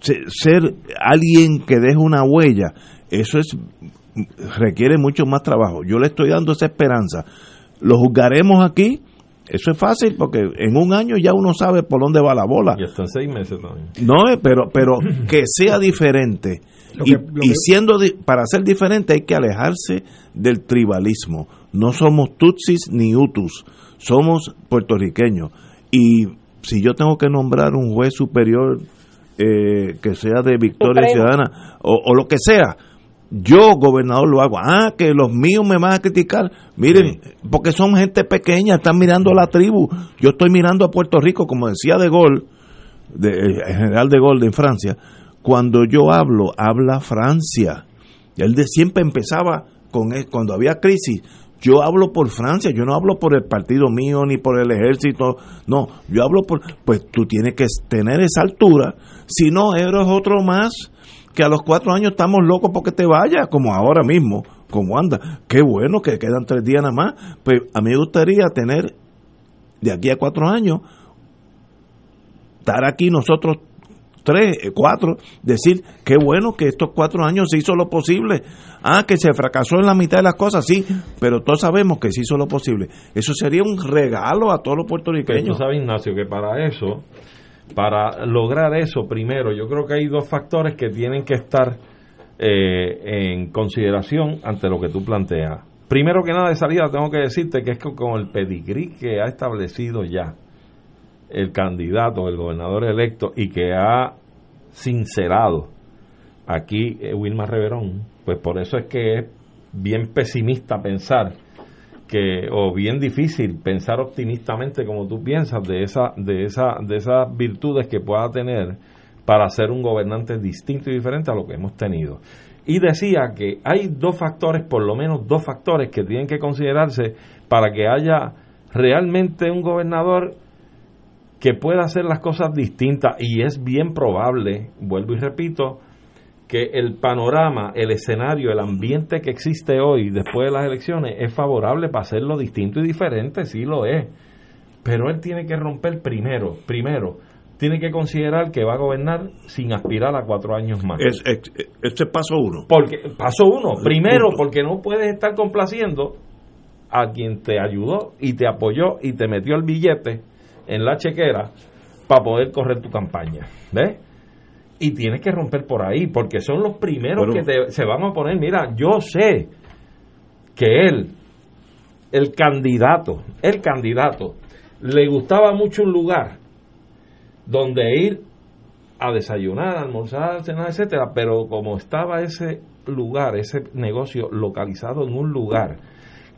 ser alguien que deje una huella, eso es requiere mucho más trabajo. Yo le estoy dando esa esperanza. Lo juzgaremos aquí. Eso es fácil porque en un año ya uno sabe por dónde va la bola. Y hasta seis meses también. No, eh, pero, pero que sea diferente. y, siendo para ser diferente hay que alejarse del tribalismo. No somos tutsis ni utus, somos puertorriqueños. Y si yo tengo que nombrar un juez superior eh, que sea de Victoria Ciudadana o, o, lo que sea, yo, gobernador, lo hago. Ah, que los míos me van a criticar. Miren, porque son gente pequeña, están mirando a la tribu. Yo estoy mirando a Puerto Rico, como decía De Gaulle, de, el general De Gaulle en Francia. Cuando yo hablo, habla Francia. Él de siempre empezaba con cuando había crisis. Yo hablo por Francia, yo no hablo por el partido mío ni por el ejército. No, yo hablo por. Pues tú tienes que tener esa altura. Si no, eres otro más que a los cuatro años estamos locos porque te vayas, como ahora mismo, como anda. Qué bueno que quedan tres días nada más. Pues a mí me gustaría tener de aquí a cuatro años, estar aquí nosotros tres, eh, cuatro, decir qué bueno que estos cuatro años se hizo lo posible. Ah, que se fracasó en la mitad de las cosas, sí, pero todos sabemos que se hizo lo posible. Eso sería un regalo a todos los puertorriqueños. Pero tú Ignacio, que para eso para lograr eso, primero, yo creo que hay dos factores que tienen que estar eh, en consideración ante lo que tú planteas. Primero que nada de salida tengo que decirte que es que con el pedigrí que ha establecido ya el candidato, el gobernador electo y que ha sincerado aquí eh, Wilmar Reverón, pues por eso es que es bien pesimista pensar que o bien difícil pensar optimistamente como tú piensas de esa de esa de esas virtudes que pueda tener para ser un gobernante distinto y diferente a lo que hemos tenido. Y decía que hay dos factores, por lo menos dos factores que tienen que considerarse para que haya realmente un gobernador que pueda hacer las cosas distintas y es bien probable, vuelvo y repito, que el panorama, el escenario, el ambiente que existe hoy después de las elecciones es favorable para hacerlo distinto y diferente, sí lo es. Pero él tiene que romper primero, primero, tiene que considerar que va a gobernar sin aspirar a cuatro años más. Es, este es paso uno. Porque, paso uno, primero, porque no puedes estar complaciendo a quien te ayudó y te apoyó y te metió el billete en la chequera para poder correr tu campaña. ¿Ves? Y tienes que romper por ahí, porque son los primeros que se van a poner. Mira, yo sé que él, el candidato, el candidato, le gustaba mucho un lugar donde ir a desayunar, a almorzar, cenar, etcétera, pero como estaba ese lugar, ese negocio localizado en un lugar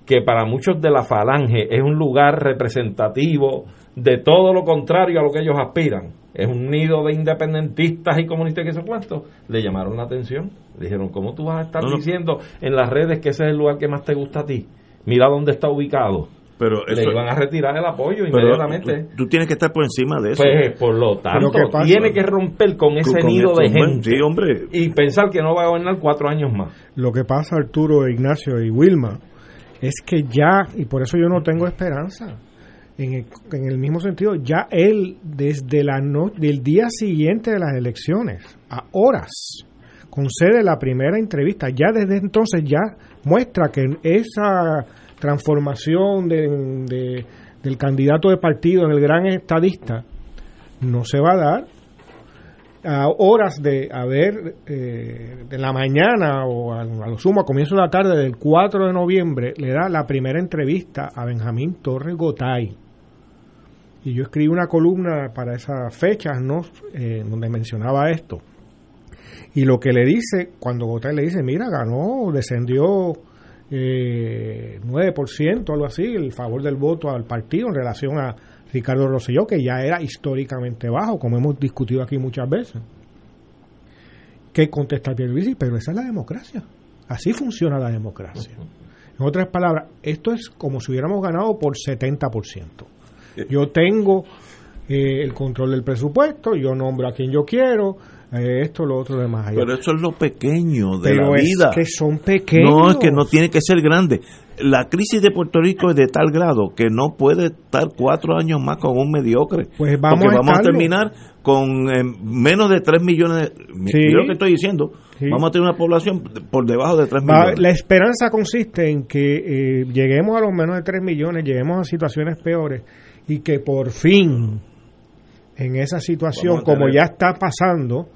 que para muchos de la falange es un lugar representativo de todo lo contrario a lo que ellos aspiran, es un nido de independentistas y comunistas que se cuánto, le llamaron la atención. Le dijeron, ¿cómo tú vas a estar diciendo en las redes que ese es el lugar que más te gusta a ti? Mira dónde está ubicado. Pero le iban a retirar el apoyo inmediatamente. Tú, tienes que estar por encima de eso. Pues, por lo tanto, tiene que romper con ese nido de gente. hombre. Y pensar que no va a gobernar cuatro años más. Lo que pasa, Arturo, Ignacio y Wilma, es que ya, y por eso yo no tengo esperanza, en el, en el mismo sentido, ya él desde la no, del día siguiente de las elecciones, a horas, concede la primera entrevista, ya desde entonces ya muestra que esa transformación de, del candidato de partido en el gran estadista no se va a dar a horas de haber eh, de la mañana o a, lo sumo a comienzo de la tarde del 4 de noviembre le da la primera entrevista a Benjamín Torres Gotay y yo escribí una columna para esas fechas no eh, donde mencionaba esto y lo que le dice cuando Gotay le dice mira ganó descendió eh, 9%, algo así, el favor del voto al partido en relación a Ricardo Rosselló, que ya era históricamente bajo, como hemos discutido aquí muchas veces. ¿Qué contesta Pierluisi? Pero esa es la democracia. Así funciona la democracia. En otras palabras, esto es como si hubiéramos ganado por 70%. Yo tengo eh, el control del presupuesto, yo nombro a quien yo quiero, eh, esto, lo otro, demás. Pero eso es lo pequeño de la vida. que son pequeños. No, es que no tiene que ser grande. La crisis de Puerto Rico es de tal grado que no puede estar cuatro años más con un mediocre. Pues vamos, porque vamos a terminar con eh, menos de 3 millones. De, lo que estoy diciendo. Vamos a tener una población por debajo de 3 millones. La esperanza consiste en que eh, lleguemos a los menos de 3 millones, lleguemos a situaciones peores y que por fin en esa situación, como ya está pasando,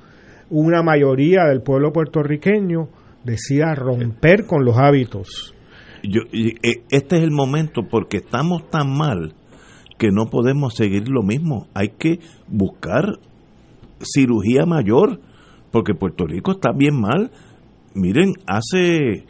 una mayoría del pueblo puertorriqueño decida romper con los hábitos. Yo, eh, este es el momento porque estamos tan mal que no podemos seguir lo mismo. Hay que buscar cirugía mayor porque Puerto Rico está bien mal. Miren, hace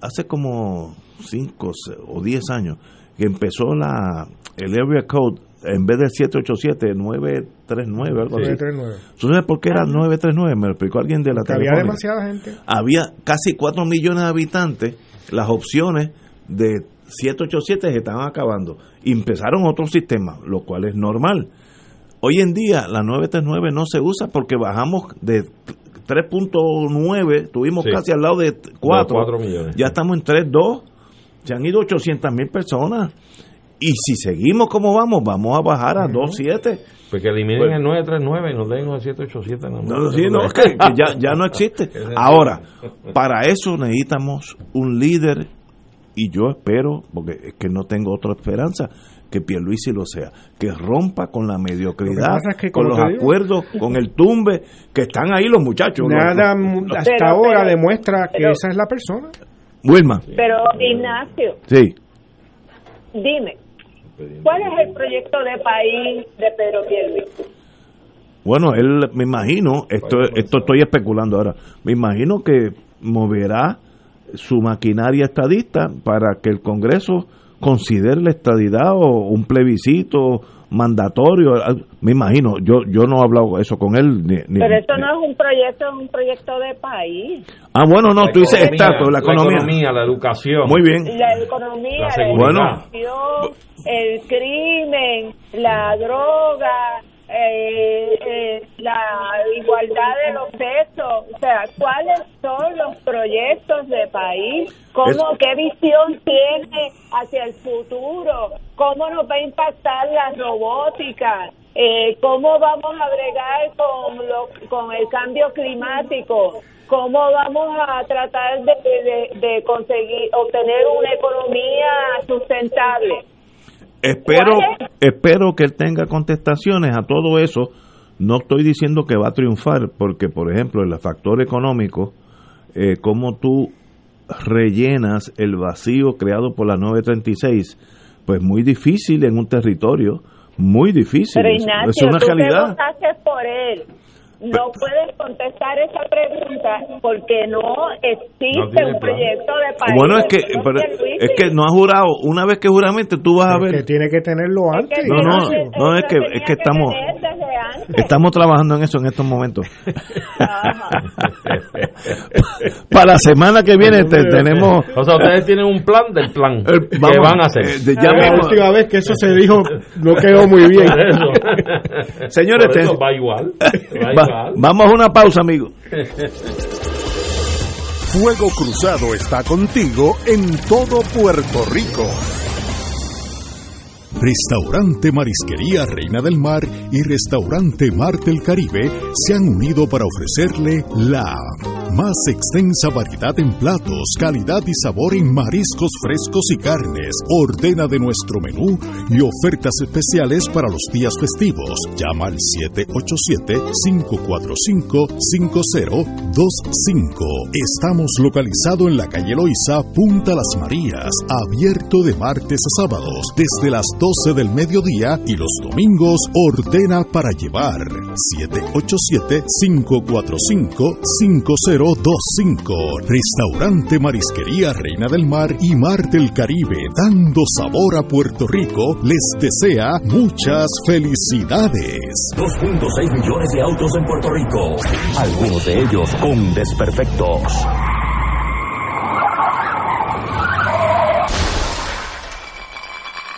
hace como 5 o 10 años que empezó la el Area Code en vez de 787, 939, algo así. 939. ¿Tú sabes por qué era 939? Me lo explicó alguien de la Había demasiada gente. Había casi 4 millones de habitantes, las opciones de 787 se estaban acabando. Y empezaron otro sistema, lo cual es normal. Hoy en día la 939 no se usa porque bajamos de 3.9, tuvimos casi al lado de 4. millones. Ya estamos en 3.2. Se han ido 800 mil personas. Y si seguimos como vamos, vamos a bajar a 2.7. Pues que eliminen el 939 y nos den el 787. No, no, sí, no, que, ya, ya no existe. Ahora, para eso necesitamos un líder y yo espero, porque es que no tengo otra esperanza, que Pierluisi lo sea, que rompa con la mediocridad, con los acuerdos, con el tumbe, que están ahí los muchachos. Nada hasta ahora demuestra que esa es la persona. Wilma. Pero Ignacio. Sí. Dime, ¿Cuál es el proyecto de país de Pedro Pierluisi? Bueno, él, me imagino, esto, esto estoy especulando ahora, me imagino que moverá su maquinaria estadista para que el Congreso considere la estadidad o un plebiscito mandatorio, me imagino, yo yo no he hablado eso con él. Pero esto no es un proyecto, es un proyecto de país. Ah, bueno, no, tú dices estatus, la economía. La educación. Muy bien. La economía, la, educación, el crimen, la droga, eh, eh, la igualdad de los sexos, o sea, cuáles son los proyectos de país, cómo, qué visión tiene hacia el futuro, cómo nos va a impactar la robótica, eh, cómo vamos a bregar con, lo, con el cambio climático, cómo vamos a tratar de, de conseguir obtener una economía sustentable espero, espero que él tenga contestaciones a todo eso. No estoy diciendo que va a triunfar, porque, por ejemplo, el factor económico, eh, cómo tú rellenas el vacío creado por la 936, pues muy difícil en un territorio, Muy difícil. Pero Ignacio, es una tú realidad. por él. No puedes contestar esa pregunta porque no existe No un plan. proyecto de país. Bueno, es que, pero es que no has jurado. Una vez que juramente, tú vas a ver. Que tiene que tenerlo antes. No, no, no, es que, es que estamos, estamos trabajando en eso en estos momentos. Para la semana que viene te- tenemos... O sea, ustedes tienen un plan del plan. ¿Qué vamos, van a hacer? eh, de- ya la mismo- última vez que eso se dijo no quedó muy bien. Por eso. Señores, Por eso te- va igual. Va Va- igual. vamos a una pausa, amigos. Fuego Cruzado está contigo en todo Puerto Rico. Restaurante Marisquería Reina del Mar y Restaurante Mar del Caribe se han unido para ofrecerle la más extensa variedad en platos, calidad y sabor en mariscos frescos y carnes. Ordena de nuestro menú y ofertas especiales para los días festivos. Llama al 787-545-5025. Estamos localizados en la calle Loiza, Punta Las Marías, abierto de martes a sábados desde las 12 del mediodía y los domingos ordena para llevar. 787-545-5025. Restaurante Marisquería Reina del Mar y Mar del Caribe, dando sabor a Puerto Rico, les desea muchas felicidades. 2.6 millones de autos en Puerto Rico, algunos de ellos con desperfectos.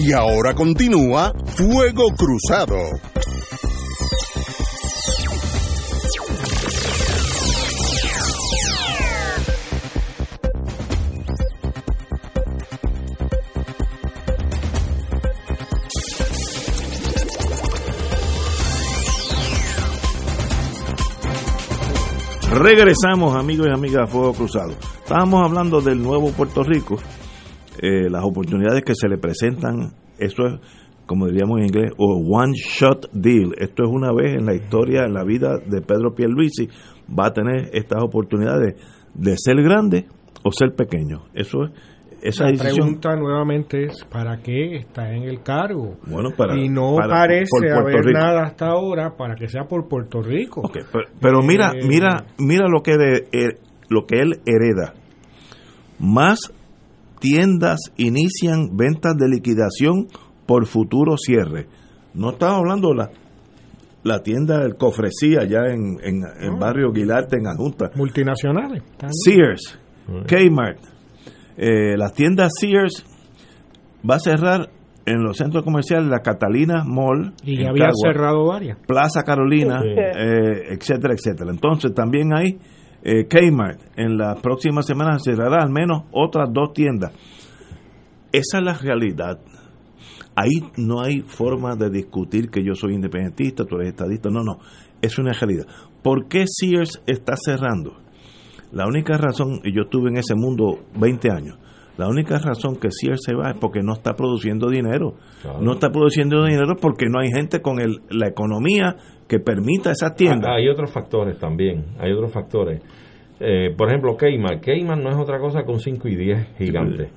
Y ahora continúa Fuego Cruzado. Regresamos, amigos y amigas de Fuego Cruzado. Estábamos hablando del nuevo Puerto Rico, eh, las oportunidades que se le presentan. Eso es, como diríamos en inglés, un one shot deal. Esto es una vez en la historia, en la vida de Pedro Pierluisi, va a tener estas oportunidades de ser grande o ser pequeño. Eso es, esa La decisión. pregunta nuevamente es ¿para qué está en el cargo? Bueno, para, y no para- parece haber Rico. nada hasta ahora para que sea por Puerto Rico. Pero mira, Eh, mira, mira lo que de, eh, lo que él hereda. Más tiendas inician ventas de liquidación por futuro cierre. No estaba hablando la la tienda del cofrecía allá en, en, en Ah. barrio Guilarte en Adjunta. Multinacionales. Sears, Kmart, eh, las tiendas Sears va a cerrar en los centros comerciales la Catalina Mall Y ya había Cagua. cerrado varias. Plaza Carolina, eh, etcétera, etcétera. Entonces también hay eh, Kmart. En las próximas semanas cerrará al menos otras dos tiendas. Esa es la realidad. Ahí no hay forma de discutir que yo soy independentista, tú eres estadista, no, no, es una realidad. ¿Por qué Sears está cerrando? La única razón, y yo estuve en ese mundo 20 años, la única razón que Sears se va es porque no está produciendo dinero. No está produciendo dinero porque no hay gente con el, la economía que permita esa tienda. Ah, hay otros factores también, hay otros factores. Eh, por ejemplo, Keyman. Keyman no es otra cosa que un 5 y 10 gigante.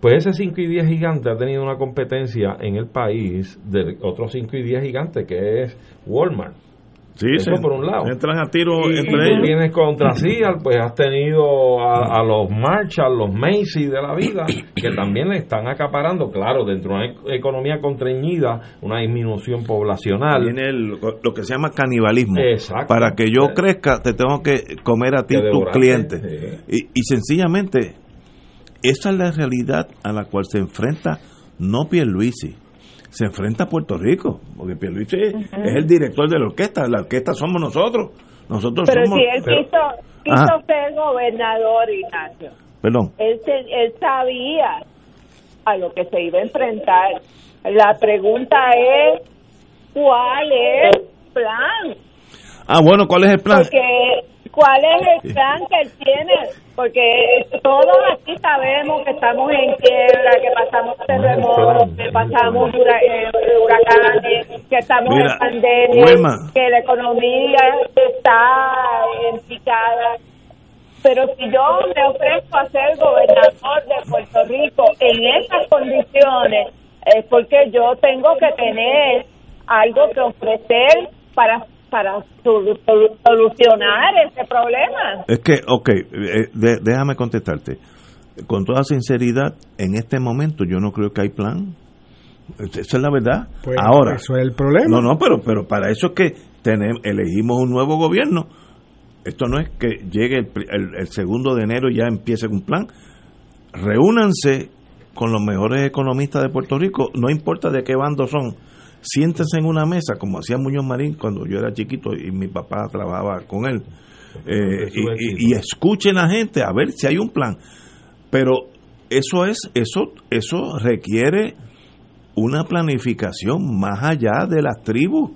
Pues ese 5 y 10 gigante ha tenido una competencia en el país de otro 5 y 10 gigante que es Walmart. Sí, Eso por un lado. Entran a tiro Y entre tú tienes contra Sears, pues has tenido a, a los Marshall, los Macy's de la vida, que también le están acaparando, claro, dentro de una e- economía contrañida, una disminución poblacional. Viene el- lo que se llama canibalismo. Exacto. Para que yo crezca, te tengo que comer a ti tus clientes. sí. Y, y sencillamente, esa es la realidad a la cual se enfrenta no Pierluisi, se enfrenta a Puerto Rico, porque Pierluisi es el director de la orquesta, la orquesta somos nosotros. Nosotros Pero somos... si él pero- quiso, quiso Ajá. ser gobernador, Ignacio, Perdón. él, él sabía a lo que se iba a enfrentar. La pregunta es, ¿cuál es el plan? Ah, bueno, ¿cuál es el plan? Porque, ¿cuál es el plan que él tiene? Porque todos aquí sabemos que estamos en quiebra, que pasamos terremotos, que pasamos eh, huracanes, que estamos Mira, en pandemia, Wilma. que la economía está en picada. Pero si yo me ofrezco a ser gobernador de Puerto Rico en esas condiciones, es porque yo tengo que tener algo que ofrecer para para sol- sol- solucionar ese problema. Es que, ok, eh, de- déjame contestarte. Con toda sinceridad, en este momento yo no creo que hay plan. Esa es la verdad. Pues, Ahora. eso es el problema. No, no, pero, pero para eso es que tenemos, elegimos un nuevo gobierno. Esto no es que llegue el, pri- el- el segundo de enero y ya empiece un plan. Reúnanse con los mejores economistas de Puerto Rico, no importa de qué bando son. Siéntense en una mesa, como hacía Muñoz Marín cuando yo era chiquito y mi papá trabajaba con él. Eh, y, y- y escuchen a la gente a ver si hay un plan. Pero eso es, eso, eso requiere una planificación más allá de las tribus.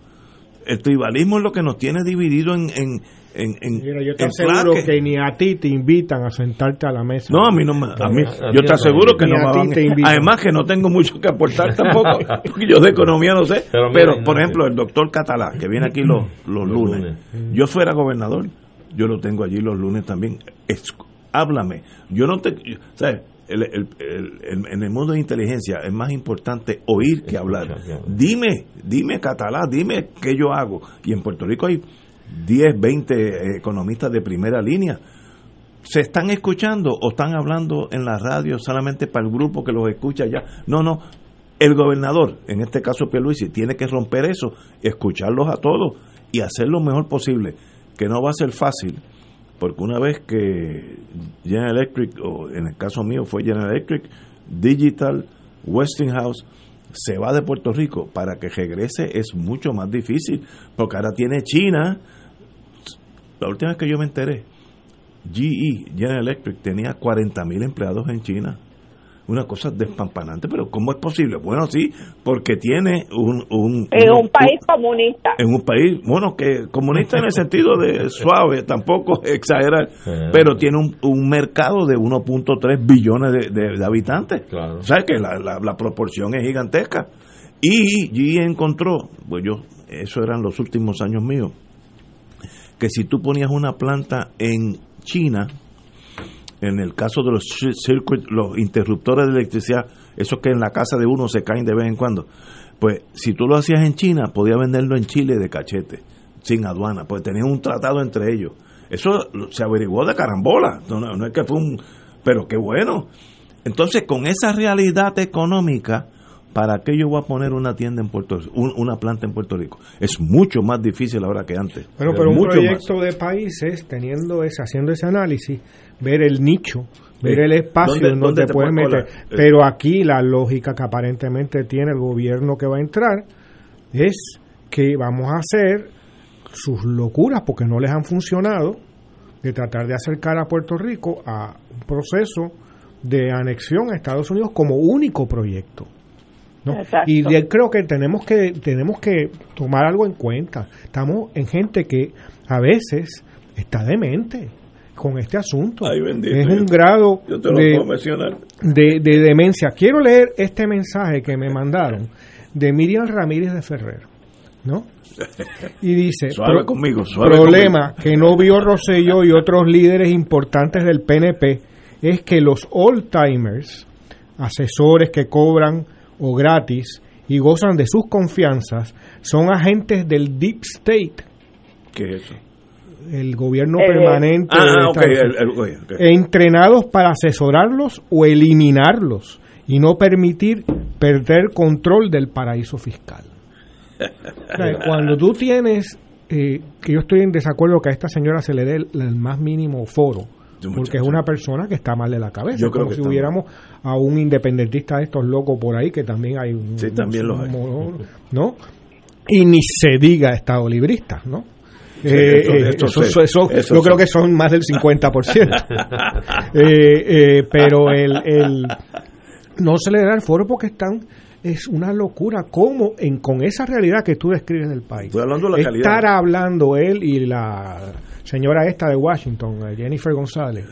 El tribalismo es lo que nos tiene dividido en, en, en, en- Mira, yo te en aseguro que ni a ti te invitan a sentarte a la mesa. No, a mí no me, a mí, A yo te no. aseguro que no me van. te. Además que no tengo mucho que aportar tampoco, porque yo de economía no sé. Pero Pero, mira, por ejemplo, el doctor Catalá, que viene aquí los, los lunes, yo fuera gobernador, yo lo tengo allí los lunes también. Es- háblame. Yo no te, yo- ¿sabes? El- el- el- el- en el mundo de inteligencia es más importante oír que hablar. Dime, dime Catalá, dime qué yo hago. Y en Puerto Rico hay 10, 20 economistas de primera línea. ¿Se están escuchando o están hablando en la radio solamente para el grupo que los escucha ya? No, no. El gobernador, en este caso Pierluisi, tiene que romper eso, escucharlos a todos y hacer lo mejor posible, que no va a ser fácil, porque una vez que General Electric, o en el caso mío fue General Electric, Digital, Westinghouse, se va de Puerto Rico, para que regrese es mucho más difícil, porque ahora tiene China, la última vez que yo me enteré, GE, General Electric, tenía 40 mil empleados en China. Una cosa despampanante, pero ¿cómo es posible? Bueno, sí, porque tiene un... un En un país comunista. en un país, bueno, que comunista en el sentido de suave, tampoco exagerar, pero tiene un, un mercado de 1.3 billones de, de- de habitantes. O sea que la, la- la proporción es gigantesca. Y GE encontró, pues yo, eso eran los últimos años míos, que si tú ponías una planta en China, en el caso de los ci- circuit, los interruptores de electricidad, esos que en la casa de uno se caen de vez en cuando, pues si tú lo hacías en China, podías venderlo en Chile de cachete, sin aduana, pues tenían un tratado entre ellos. Eso se averiguó de carambola, no es que fue un... Pero qué bueno. Entonces, con esa realidad económica, ¿para qué yo voy a poner una tienda en Puerto Rico, un- una planta en Puerto Rico? Es mucho más difícil ahora que antes. Bueno, pero un más. proyecto de países, teniendo ese, haciendo ese análisis, ver el nicho, ver el espacio ¿dónde- en dónde donde te puedes meter. colar? Pero aquí la lógica que aparentemente tiene el gobierno que va a entrar es que vamos a hacer sus locuras porque no les han funcionado de tratar de acercar a Puerto Rico a un proceso de anexión a Estados Unidos como único proyecto. ¿No? Y creo que tenemos que tenemos que tomar algo en cuenta. Estamos en gente que a veces está demente con este asunto. es un grado de, de, demencia. Quiero leer este mensaje que me mandaron de Miriam Ramírez de Ferrer, ¿no? Y dice, conmigo, problema que no vio Rosselló y otros líderes importantes del PNP es que los old timers, asesores que cobran o gratis y gozan de sus confianzas, son agentes del deep state. ¿Qué es eso? el gobierno eh, permanente ah, entrenados para asesorarlos o eliminarlos y no permitir perder control del paraíso fiscal. cuando tú tienes, eh, que yo estoy en desacuerdo que a esta señora se le dé el, más mínimo foro, porque es una persona que está mal de la cabeza. Yo como si hubiéramos a un independentista de estos locos por ahí, que también hay un... Sí, también los hay. ¿No? Y ni se diga estado librista, ¿no? Eh, eso, yo creo que son más del 50%. eh, eh, pero el, el, no se le da el foro porque están es una locura cómo en con esa realidad que tú describes del país estar hablando él y la señora esta de Washington eh, Jennifer González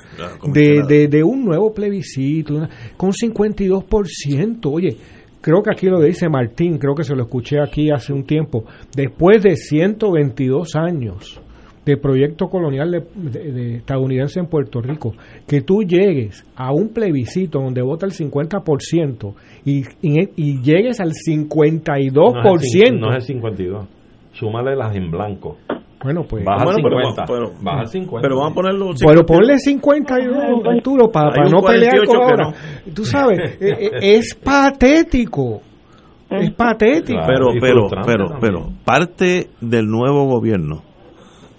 de, de, de, un nuevo plebiscito con 52% oye creo que aquí lo dice Martín, creo que se lo escuché aquí hace un tiempo, después de 122 años de proyecto colonial de, estadounidense en Puerto Rico, que tú llegues a un plebiscito donde vota el 50% y, y, llegues al 52%. No es el, no es el 52, súmale las en blanco. Bueno, pues. Baja bueno, 50. Pero, baja 50. Pero vamos a ponerlo. Pero ponle 52, Arturo, para, para no pelear con ahora. Tú sabes, eh, eh, es patético. Es patético. pero, pero, pero, pero, parte del nuevo gobierno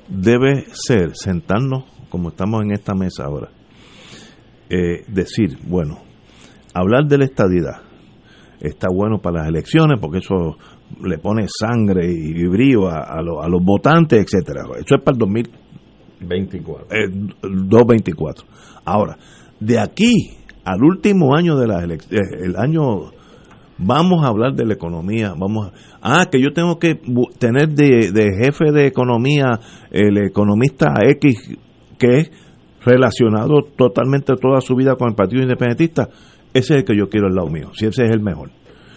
debe ser sentarnos, como estamos en esta mesa ahora, eh, decir, bueno, hablar de la estadidad está bueno para las elecciones porque eso le pone sangre y, brío a, a, los votantes, etcétera. Eso es para el 2024. Eh, 224. Ahora, de aquí al último año de las elecciones, eh, el año vamos a hablar de la economía, vamos ah, que yo tengo que tener de, de jefe de economía el economista X que es relacionado totalmente toda su vida con el Partido Independentista, ese es el que yo quiero al lado mío, si ese es el mejor.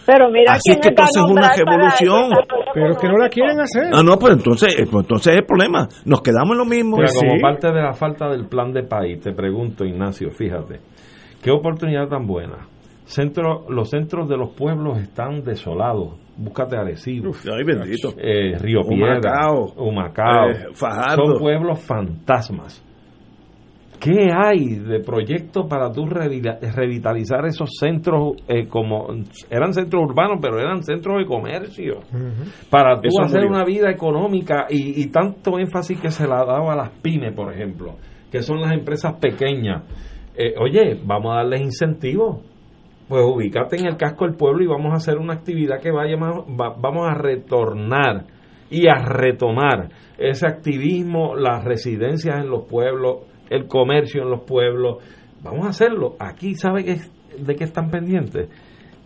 Pero mira Así que entonces es una revolución. Pero es que no la quieren hacer. Ah, no, pues entonces, eh, pues entonces es el problema. Nos quedamos en lo mismo. como parte de la falta del plan de país, te pregunto, Ignacio, fíjate, qué oportunidad tan buena. Centro, los centros de los pueblos están desolados. Búscate Arecibo. ay, bendito. Eh, Río Piedra. Humacao. Eh, Son pueblos fantasmas ¿Qué hay de proyectos para tú revitalizar esos centros eh, como eran centros urbanos, pero eran centros de comercio? Para tú hacer una vida económica y, tanto énfasis que se la daba a las pymes, por ejemplo, que son las empresas pequeñas. Eh, oye, vamos a darles incentivos. Pues ubícate en el casco del pueblo y vamos a hacer una actividad que vaya más, vamos a retornar y a retomar ese activismo, las residencias en los pueblos el comercio en los pueblos. Vamos a hacerlo. Aquí, ¿sabe de qué están pendientes?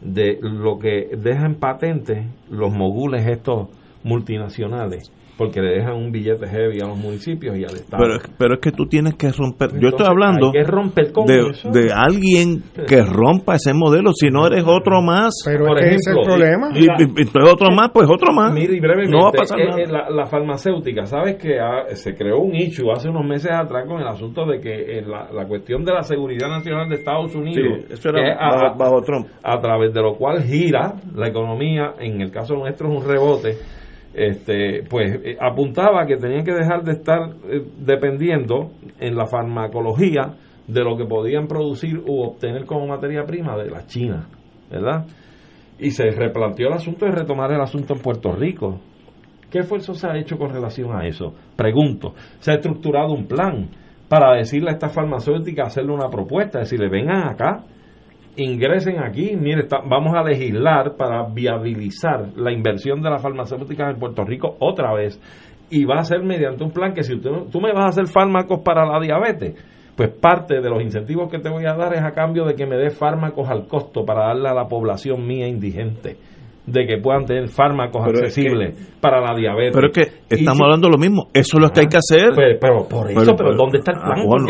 De lo que dejan patente los mogules estos multinacionales porque le dejan un billete heavy a los municipios y al Estado. Pero, pero es que tú tienes que romper. yo estoy hablando romper de, alguien que rompa ese modelo, si no eres otro más. Pero por ejemplo, es el problema. Y, y, otro más, pues otro más. no va a pasar nada. La, la, farmacéutica, ¿sabes que se creó un issue hace unos meses atrás con el asunto de que la, la, cuestión de la seguridad nacional de Estados Unidos, eso era bajo Trump, a través de lo cual gira la economía, en el caso nuestro es un rebote este, pues eh, apuntaba que tenían que dejar de estar eh, dependiendo en la farmacología de lo que podían producir u obtener como materia prima de la China, ¿verdad? Y se replanteó el asunto de retomar el asunto en Puerto Rico. ¿Qué esfuerzo se ha hecho con relación a eso? Pregunto, ¿se ha estructurado un plan para decirle a esta farmacéutica, hacerle una propuesta, decirle, vengan acá, ingresen aquí, mire, vamos a legislar para viabilizar la inversión de las farmacéuticas en Puerto Rico otra vez. Y va a ser mediante un plan que si tú, tú me vas a hacer fármacos para la diabetes, pues parte de los incentivos que te voy a dar es a cambio de que me dé fármacos al costo para darle a la población mía indigente de que puedan tener fármacos accesibles para la diabetes. Pero es que estamos hablando de lo mismo, eso es lo que hay que hacer. Pues, pero, por eso, pero, ¿dónde está el plan? Ah, bueno,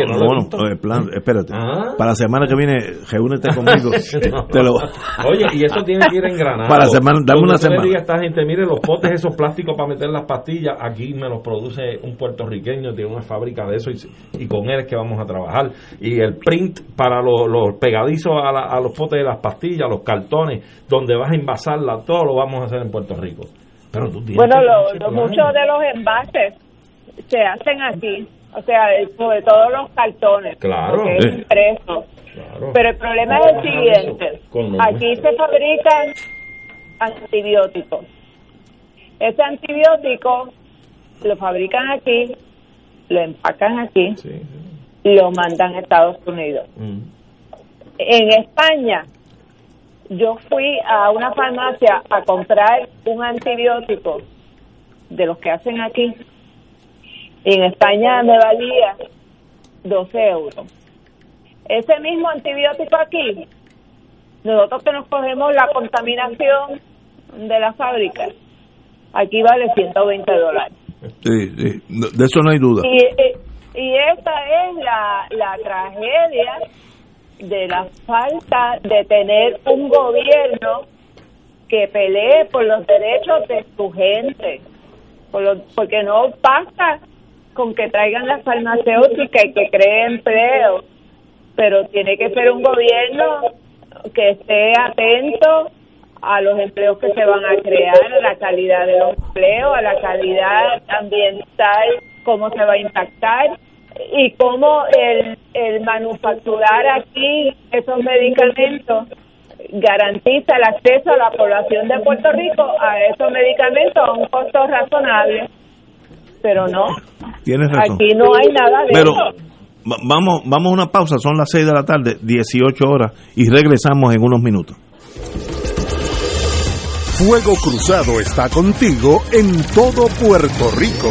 no el plan, espérate. Ah. Para la semana que viene, reúnete conmigo. Oye, y eso tiene que ir engranado. Para la semana, dame una semana. diga a esta gente, mire, los potes esos plásticos para meter las pastillas, aquí me los produce un puertorriqueño, tiene una fábrica de eso y, con él es que vamos a trabajar. Y el print para los, los pegadizos a, a los potes de las pastillas, los cartones, donde vas a envasar la todo lo vamos a hacer en Puerto Rico. Pero bueno, muchos de los envases se hacen aquí, o sea, sobre todo los cartones, claro, es impreso. Pero el problema es el siguiente, aquí se fabrican antibióticos. Ese antibiótico lo fabrican aquí, lo empacan aquí y lo mandan a Estados Unidos. Mm. En España yo fui a una farmacia a comprar un antibiótico de los que hacen aquí. en España me valía 12 euros. Ese mismo antibiótico aquí, nosotros que nos cogemos la contaminación de la fábrica, aquí vale 120 dólares. Sí, sí, de eso no hay duda. Y, y, y esta es la, la tragedia de la falta de tener un gobierno que pelee por los derechos de su gente, por porque no basta con que traigan la farmacéutica y que cree empleo, pero tiene que ser un gobierno que esté atento a los empleos que se van a crear, a la calidad de los empleos, a la calidad ambiental, cómo se va a impactar y cómo el, el manufacturar aquí esos medicamentos garantiza el acceso a la población de Puerto Rico a esos medicamentos a un costo razonable. Pero no, aquí no hay nada de Pero, Vamos, vamos a una pausa, son las 6 de la tarde, 18 horas, y regresamos en unos minutos. Fuego Cruzado está contigo en todo Puerto Rico.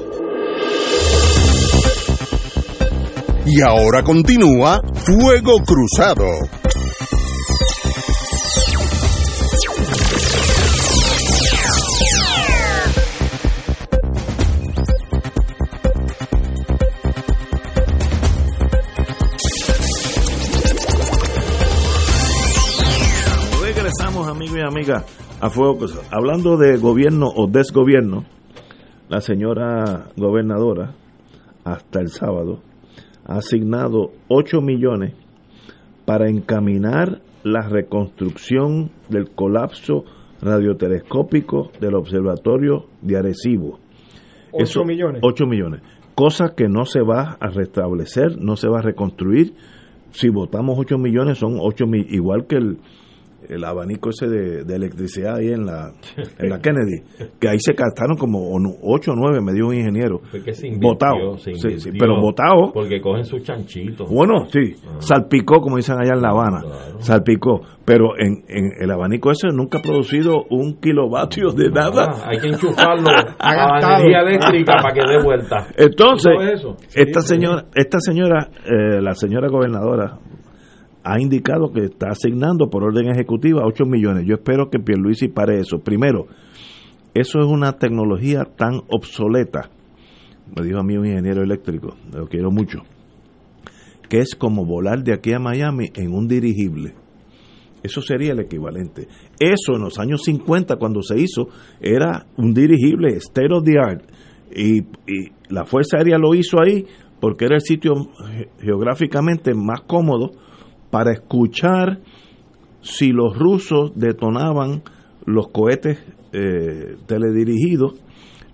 Y ahora continúa Fuego Cruzado. Regresamos, amigos y amigas, a Fuego Cruzado. Hablando de gobierno o desgobierno, la señora gobernadora, hasta el sábado, asignado 8 millones para encaminar la reconstrucción del colapso radiotelescópico del observatorio de Arecibo. 8 millones. 8 millones. Cosa que no se va a restablecer, no se va a reconstruir. Si votamos 8 millones, son 8 millones, igual que el, el abanico ese de, de, electricidad ahí en la, en la Kennedy, que ahí se gastaron como 8 o 9, me dio un ingeniero. Votado. Sí, sí, pero votado. Porque cogen sus chanchitos. Bueno, sí, ah. salpicó, como dicen allá en La Habana, claro. salpicó. Pero en, en, el abanico ese nunca ha producido un kilovatio de nada. Ah, hay que enchufarlo a la energía eléctrica para que dé vuelta. Entonces, esta señora, esta señora, eh, la señora gobernadora, ha indicado que está asignando por orden ejecutiva 8 millones. Yo espero que Pierluisi pare eso. Primero, eso es una tecnología tan obsoleta, me dijo a mí un ingeniero eléctrico, lo quiero mucho, que es como volar de aquí a Miami en un dirigible. Eso sería el equivalente. Eso en los años 50, cuando se hizo, era un dirigible state of the art. Y, y la Fuerza Aérea lo hizo ahí porque era el sitio geográficamente más cómodo para escuchar si los rusos detonaban los cohetes eh, teledirigidos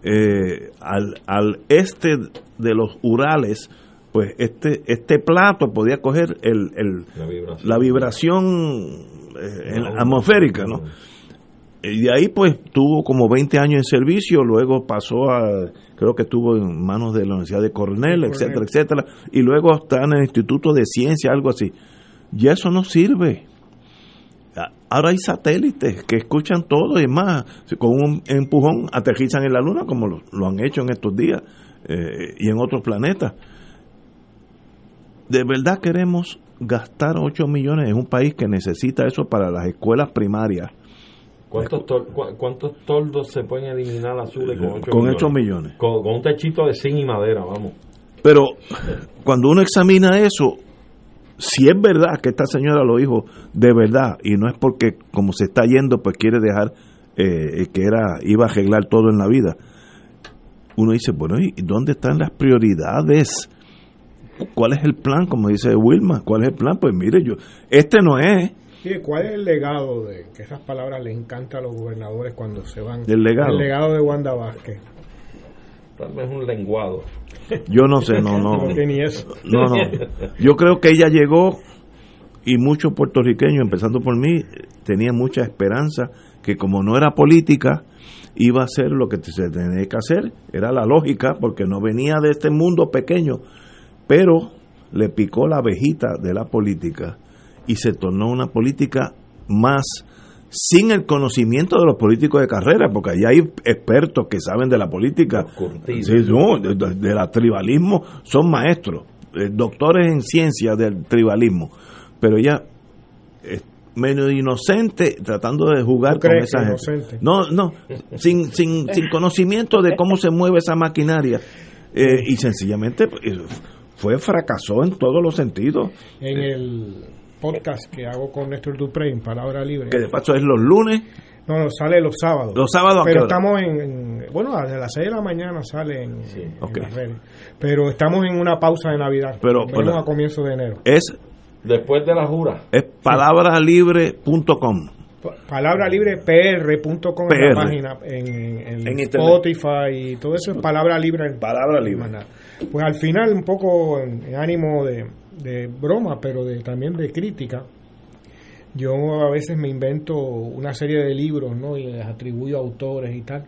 eh, al, al, este de los Urales, pues este, este plato podía coger el, el la vibración, la vibración eh, atmosférica, ¿no? Y de ahí pues tuvo como 20 años en servicio, luego pasó a, creo que estuvo en manos de la Universidad de Cornell, de etcétera, Cornell. etcétera, y luego está en el Instituto de Ciencia, algo así ya eso no sirve. Ahora hay satélites que escuchan todo y más, con un empujón aterrizan en la Luna como lo, lo han hecho en estos días eh, y en otros planetas. ¿De verdad queremos gastar 8 millones en un país que necesita eso para las escuelas primarias? ¿Cuántos, tol ¿Cuántos toldos se pueden eliminar azules con 8 con millones? 8 millones? Con, con un techito de zinc y madera, vamos. Pero cuando uno examina eso, si es verdad que esta señora lo dijo de verdad y no es porque como se está yendo pues quiere dejar eh, que era iba a arreglar todo en la vida uno dice bueno y dónde están las prioridades cuál es el plan como dice Wilma cuál es el plan pues mire yo este no es Sí, ¿Cuál es el legado de que esas palabras le encantan a los gobernadores cuando se van? El legado. El legado de Wanda Vázquez. Tal vez un lenguado. Yo no sé, no, no. No, no. Yo creo que ella llegó y muchos puertorriqueños, empezando por mí, tenían mucha esperanza que como no era política, iba a hacer lo que se tenía que hacer. Era la lógica, porque no venía de este mundo pequeño, pero le picó la abejita de la política y se tornó una política más sin el conocimiento de los políticos de carrera, porque ahí hay expertos que saben de la política, sí, no, de, de, del tribalismo, son maestros, eh, doctores en ciencia del tribalismo, pero ella es medio inocente tratando de jugar con esa gente. Inocente? No, no, sin, sin, sin conocimiento de cómo se mueve esa maquinaria. Eh, y sencillamente fue fracasó en todos los sentidos. En el podcast que hago con Néstor Dupré en Palabra Libre. Que de paso es los lunes. No, no, sale los sábados. Los sábados. Pero estamos en, en, bueno, desde las 6 de la mañana sale en, en las redes. Pero estamos en una pausa de Navidad. Pero Venimos a comienzo de enero. Es después de la jura. Es palabralibre.com. Palabralibrepr.com en la página, en, en, en Spotify y todo eso es palabra libre. Palabra libre. Pues al final, un poco en, ánimo de, de, broma, pero de, también de crítica, yo a veces me invento una serie de libros ¿no? y les atribuyo autores y tal.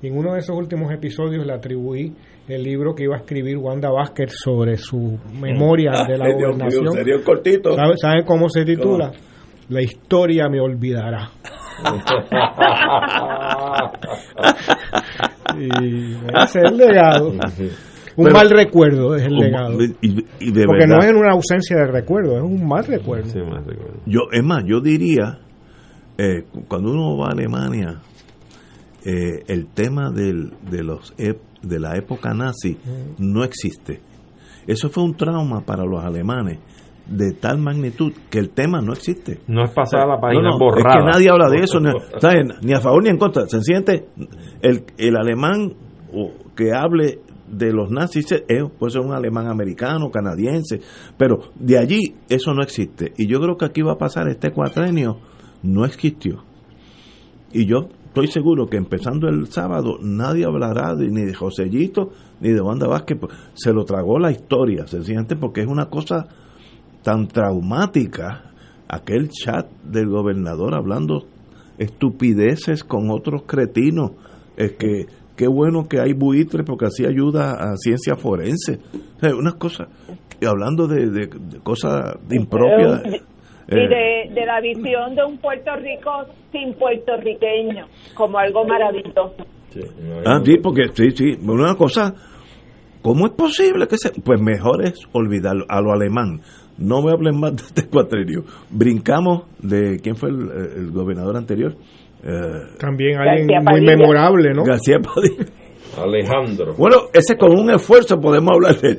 Y en uno de esos últimos episodios le atribuí el libro que iba a escribir Wanda Vázquez sobre su memoria de la gobernación. cortito. ¿Saben cómo se titula? La historia me olvidará. y ese es el legado. Un mal recuerdo es el legado. Porque no es una ausencia de recuerdo, es un mal recuerdo. Yo, es más, yo diría, eh, cuando uno va a Alemania, eh, el tema del, de, los, de la época nazi no existe. Eso fue un trauma para los alemanes de tal magnitud que el tema no existe. No es pasar la página borrada. Es que nadie habla de eso, ni, a favor ni en contra. Se siente el, el alemán que hable de los nazis puede ser un alemán americano, canadiense, pero de allí eso no existe. Y yo creo que aquí va a pasar este cuatrenio, no existió. Y yo estoy seguro que empezando el sábado nadie hablará de, ni de Josellito ni de Wanda Vázquez, pues, se lo tragó la historia, sencillamente porque es una cosa tan traumática aquel chat del gobernador hablando estupideces con otros cretinos. Es que qué bueno que hay buitres porque así ayuda a ciencia forense. unas cosas, y hablando de, cosas impropias. Y de, de, la visión de un Puerto Rico sin puertorriqueño, como algo maravilloso. ah, sí, porque sí, sí, una cosa, ¿cómo es posible que se.? Pues mejor es olvidar a lo alemán no me hablen más de este cuatrenio. Brincamos de quién fue el, gobernador anterior. Eh, También alguien muy memorable, ¿no? García Padilla. Alejandro. Bueno, ese con un esfuerzo podemos hablar de él.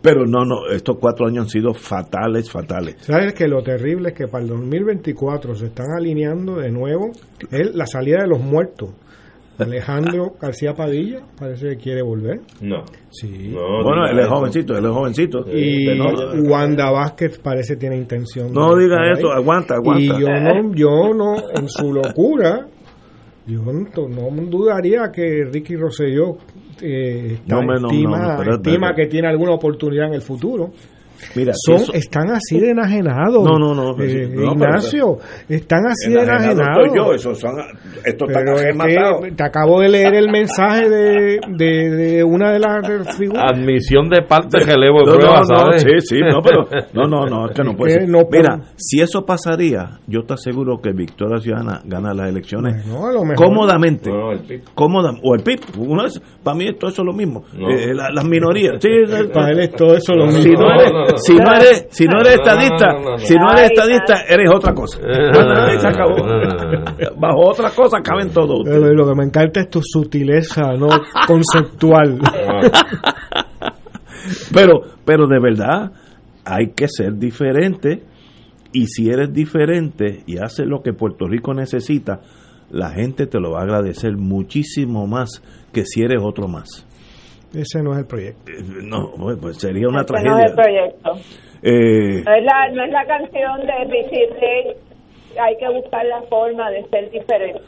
Pero no, no, estos cuatro años han sido fatales, fatales. ¿Sabes que lo terrible es que para el 2024 se están alineando de nuevo el, la salida de los muertos? Alejandro García Padilla parece que quiere volver. No. Sí. bueno, él es jovencito, él es jovencito. Y Wanda Vázquez parece tiene intención. No diga eso, aguanta, aguanta. Y yo no, yo no, en su locura, yo no, dudaría que Ricky Rosselló eh, estima que tiene alguna oportunidad en el futuro. Mira, Son, están así de enajenados. No, no, no. Eh, Ignacio, están así de enajenados. yo, eso son, esto está te acabo de leer el mensaje de, de, de una de las figuras. Admisión de parte de relevo de no, prueba, no, ¿sabes? sí, sí, no, pero no, no, no, es que no puede ser. Mira, si eso pasaría, yo te aseguro que Victoria Ciudadana gana las elecciones cómodamente. Cómoda, o el PIB, uno es, para mí todo eso es lo mismo. Eh, las minorías. Sí, para él es todo eso lo mismo. Si no eres, si no eres, si no eres estadista, si no eres estadista, eres otra cosa. se acabó. Bajo otra cosa caben todos. Lo que me encanta es tu sutileza, no conceptual. pero, pero de verdad, hay que ser diferente. Y si eres diferente y haces lo que Puerto Rico necesita, la gente te lo va a agradecer muchísimo más que si eres otro más. Ese no es el proyecto. Eh, no, pues sería una tragedia. No es el proyecto. Eh, no, es la, no es la canción de decirle hay que buscar la forma de ser diferente.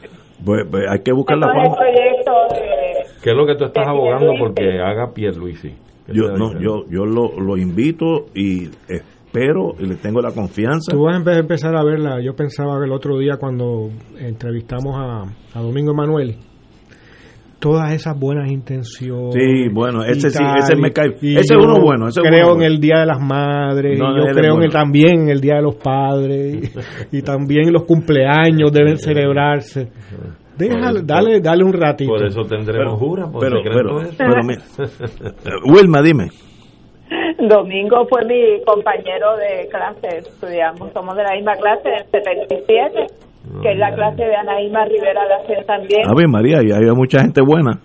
Pues, pues hay que buscar la forma. proyecto de, ¿Qué es lo que tú estás abogando porque haga Pierluisi? Yo no, yo yo lo, lo invito y espero y le tengo la confianza. Tú vas a empezar a verla. Yo pensaba el otro día cuando entrevistamos a, a Domingo Emanuel todas esas buenas intenciones. Sí, bueno, ese sí, ese me cae. Ese es uno bueno. Ese creo en el Día de las Madres, yo creo en también en el Día de los Padres, y, también los cumpleaños deben celebrarse. Déjale, dale, dale un ratito. Por eso tendremos jura, pero, pero, pero, mira. Wilma, dime. Domingo fue mi compañero de clase, estudiamos, somos de la misma clase, en 77 que es la clase de Anaíma Rivera hacer también. A ver, María, y había mucha gente buena.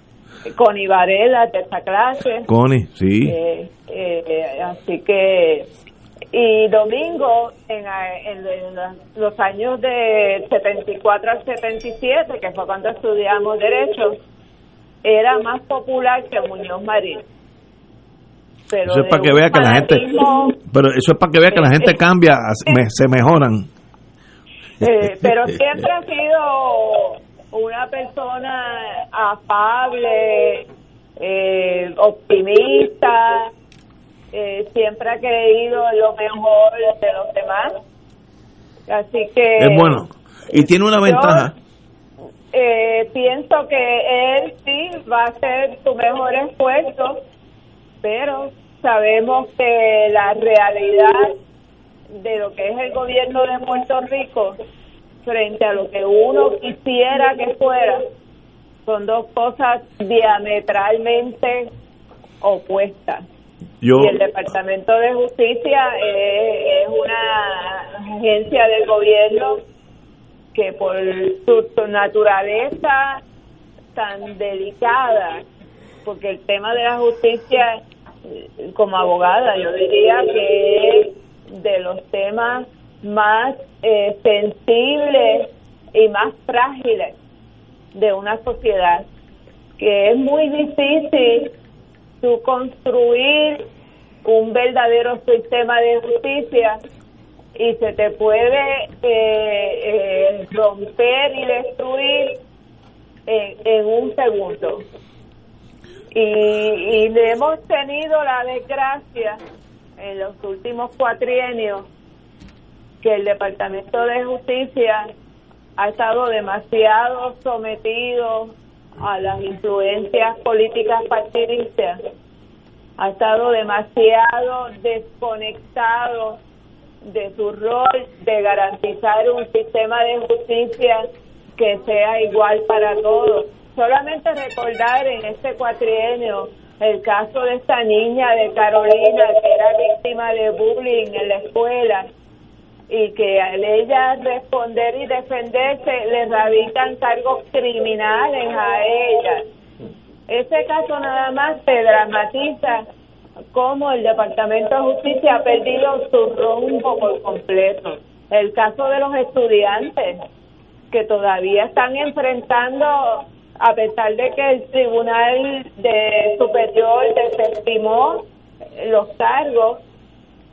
Connie Varela de esa clase. Connie, sí. Eh, eh, así que Y Domingo, en, en, los años de 74 al 77, que fue cuando estudiamos Derecho, era más popular que Muñoz Marín. Pero eso es para que vea que la gente pero eso es para que vea que la gente cambia se mejoran eh, pero siempre ha sido una persona afable eh, optimista eh, siempre ha creído en lo mejor de los demás. Así que es bueno. Y tiene una ventaja. eh, pienso que él sí va a hacer su mejor esfuerzo pero sabemos que la realidad de lo que es el gobierno de Puerto Rico frente a lo que uno quisiera que fuera son dos cosas diametralmente opuestas. y el Departamento de Justicia es, una agencia del gobierno que por su naturaleza tan delicada, porque el tema de la justicia como abogada, yo diría que es de los temas más eh, sensibles y más frágiles de una sociedad, que es muy difícil tu construir un verdadero sistema de justicia y se te puede eh, eh, romper y destruir en un segundo. Y, y hemos tenido la desgracia en los últimos cuatrienios que el Departamento de Justicia ha estado demasiado sometido a las influencias políticas partidistas, ha estado demasiado desconectado de su rol de garantizar un sistema de justicia que sea igual para todos. Solamente recordar en este cuatrienio el caso de esta niña de Carolina que era víctima de bullying en la escuela y que al ella responder y defenderse le radican cargos criminales a ella. Ese caso nada más se dramatiza cómo el Departamento de Justicia ha perdido su rumbo por completo. El caso de los estudiantes que todavía están enfrentando a pesar de que el Tribunal de Superior desestimó los cargos,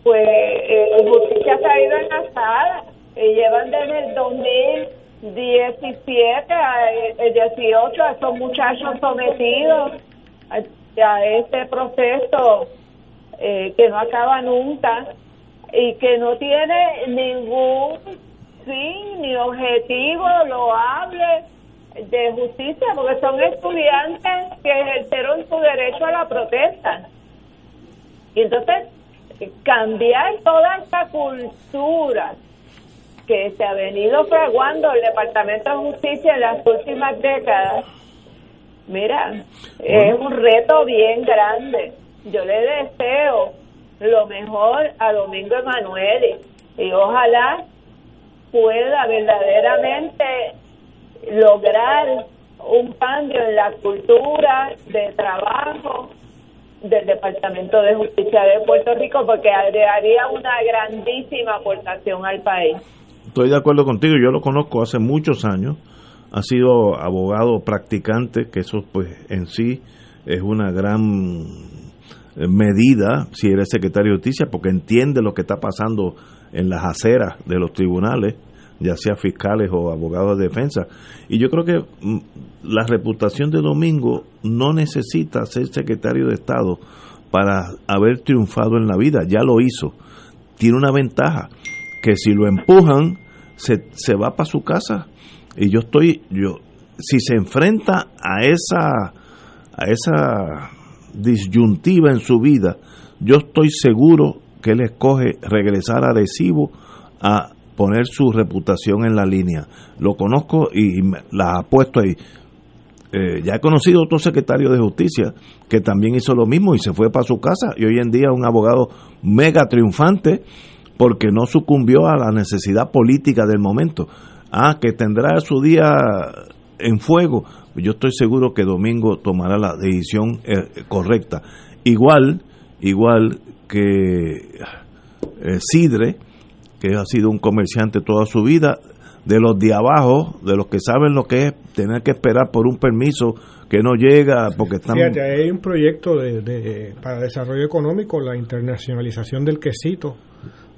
pues eh, justicia se ha ido enlazada y llevan desde el 2017 el 18 a esos muchachos sometidos a, este proceso eh, que no acaba nunca y que no tiene ningún fin ni objetivo loable de justicia, porque son estudiantes que ejercieron su derecho a la protesta. Y entonces, cambiar toda esta cultura que se ha venido fraguando el Departamento de Justicia en las últimas décadas, mira, es un reto bien grande. Yo le deseo lo mejor a Domingo Emanuele y ojalá pueda verdaderamente lograr un cambio en la cultura de trabajo del Departamento de Justicia de Puerto Rico porque haría una grandísima aportación al país. Estoy de acuerdo contigo, yo lo conozco hace muchos años, ha sido abogado practicante, que eso pues en sí es una gran medida si eres secretario de justicia porque entiende lo que está pasando en las aceras de los tribunales ya sea fiscales o abogados de defensa. Y yo creo que mm, la reputación de Domingo no necesita ser secretario de Estado para haber triunfado en la vida, ya lo hizo. Tiene una ventaja, que si lo empujan, se, se va para su casa. Y yo estoy, yo, si se enfrenta a esa, a esa disyuntiva en su vida, yo estoy seguro que él escoge regresar adhesivo a poner su reputación en la línea. Lo conozco y la puesto ahí. Eh, ya he conocido otro secretario de justicia que también hizo lo mismo y se fue para su casa y hoy en día un abogado mega triunfante porque no sucumbió a la necesidad política del momento. Ah, que tendrá su día en fuego. Yo estoy seguro que Domingo tomará la decisión eh, correcta. Igual, igual que eh, Sidre, que ha sido un comerciante toda su vida, de los de abajo, de los que saben lo que es tener que esperar por un permiso que no llega porque están... Fíjate, hay un proyecto de, de, para desarrollo económico, la internacionalización del quesito.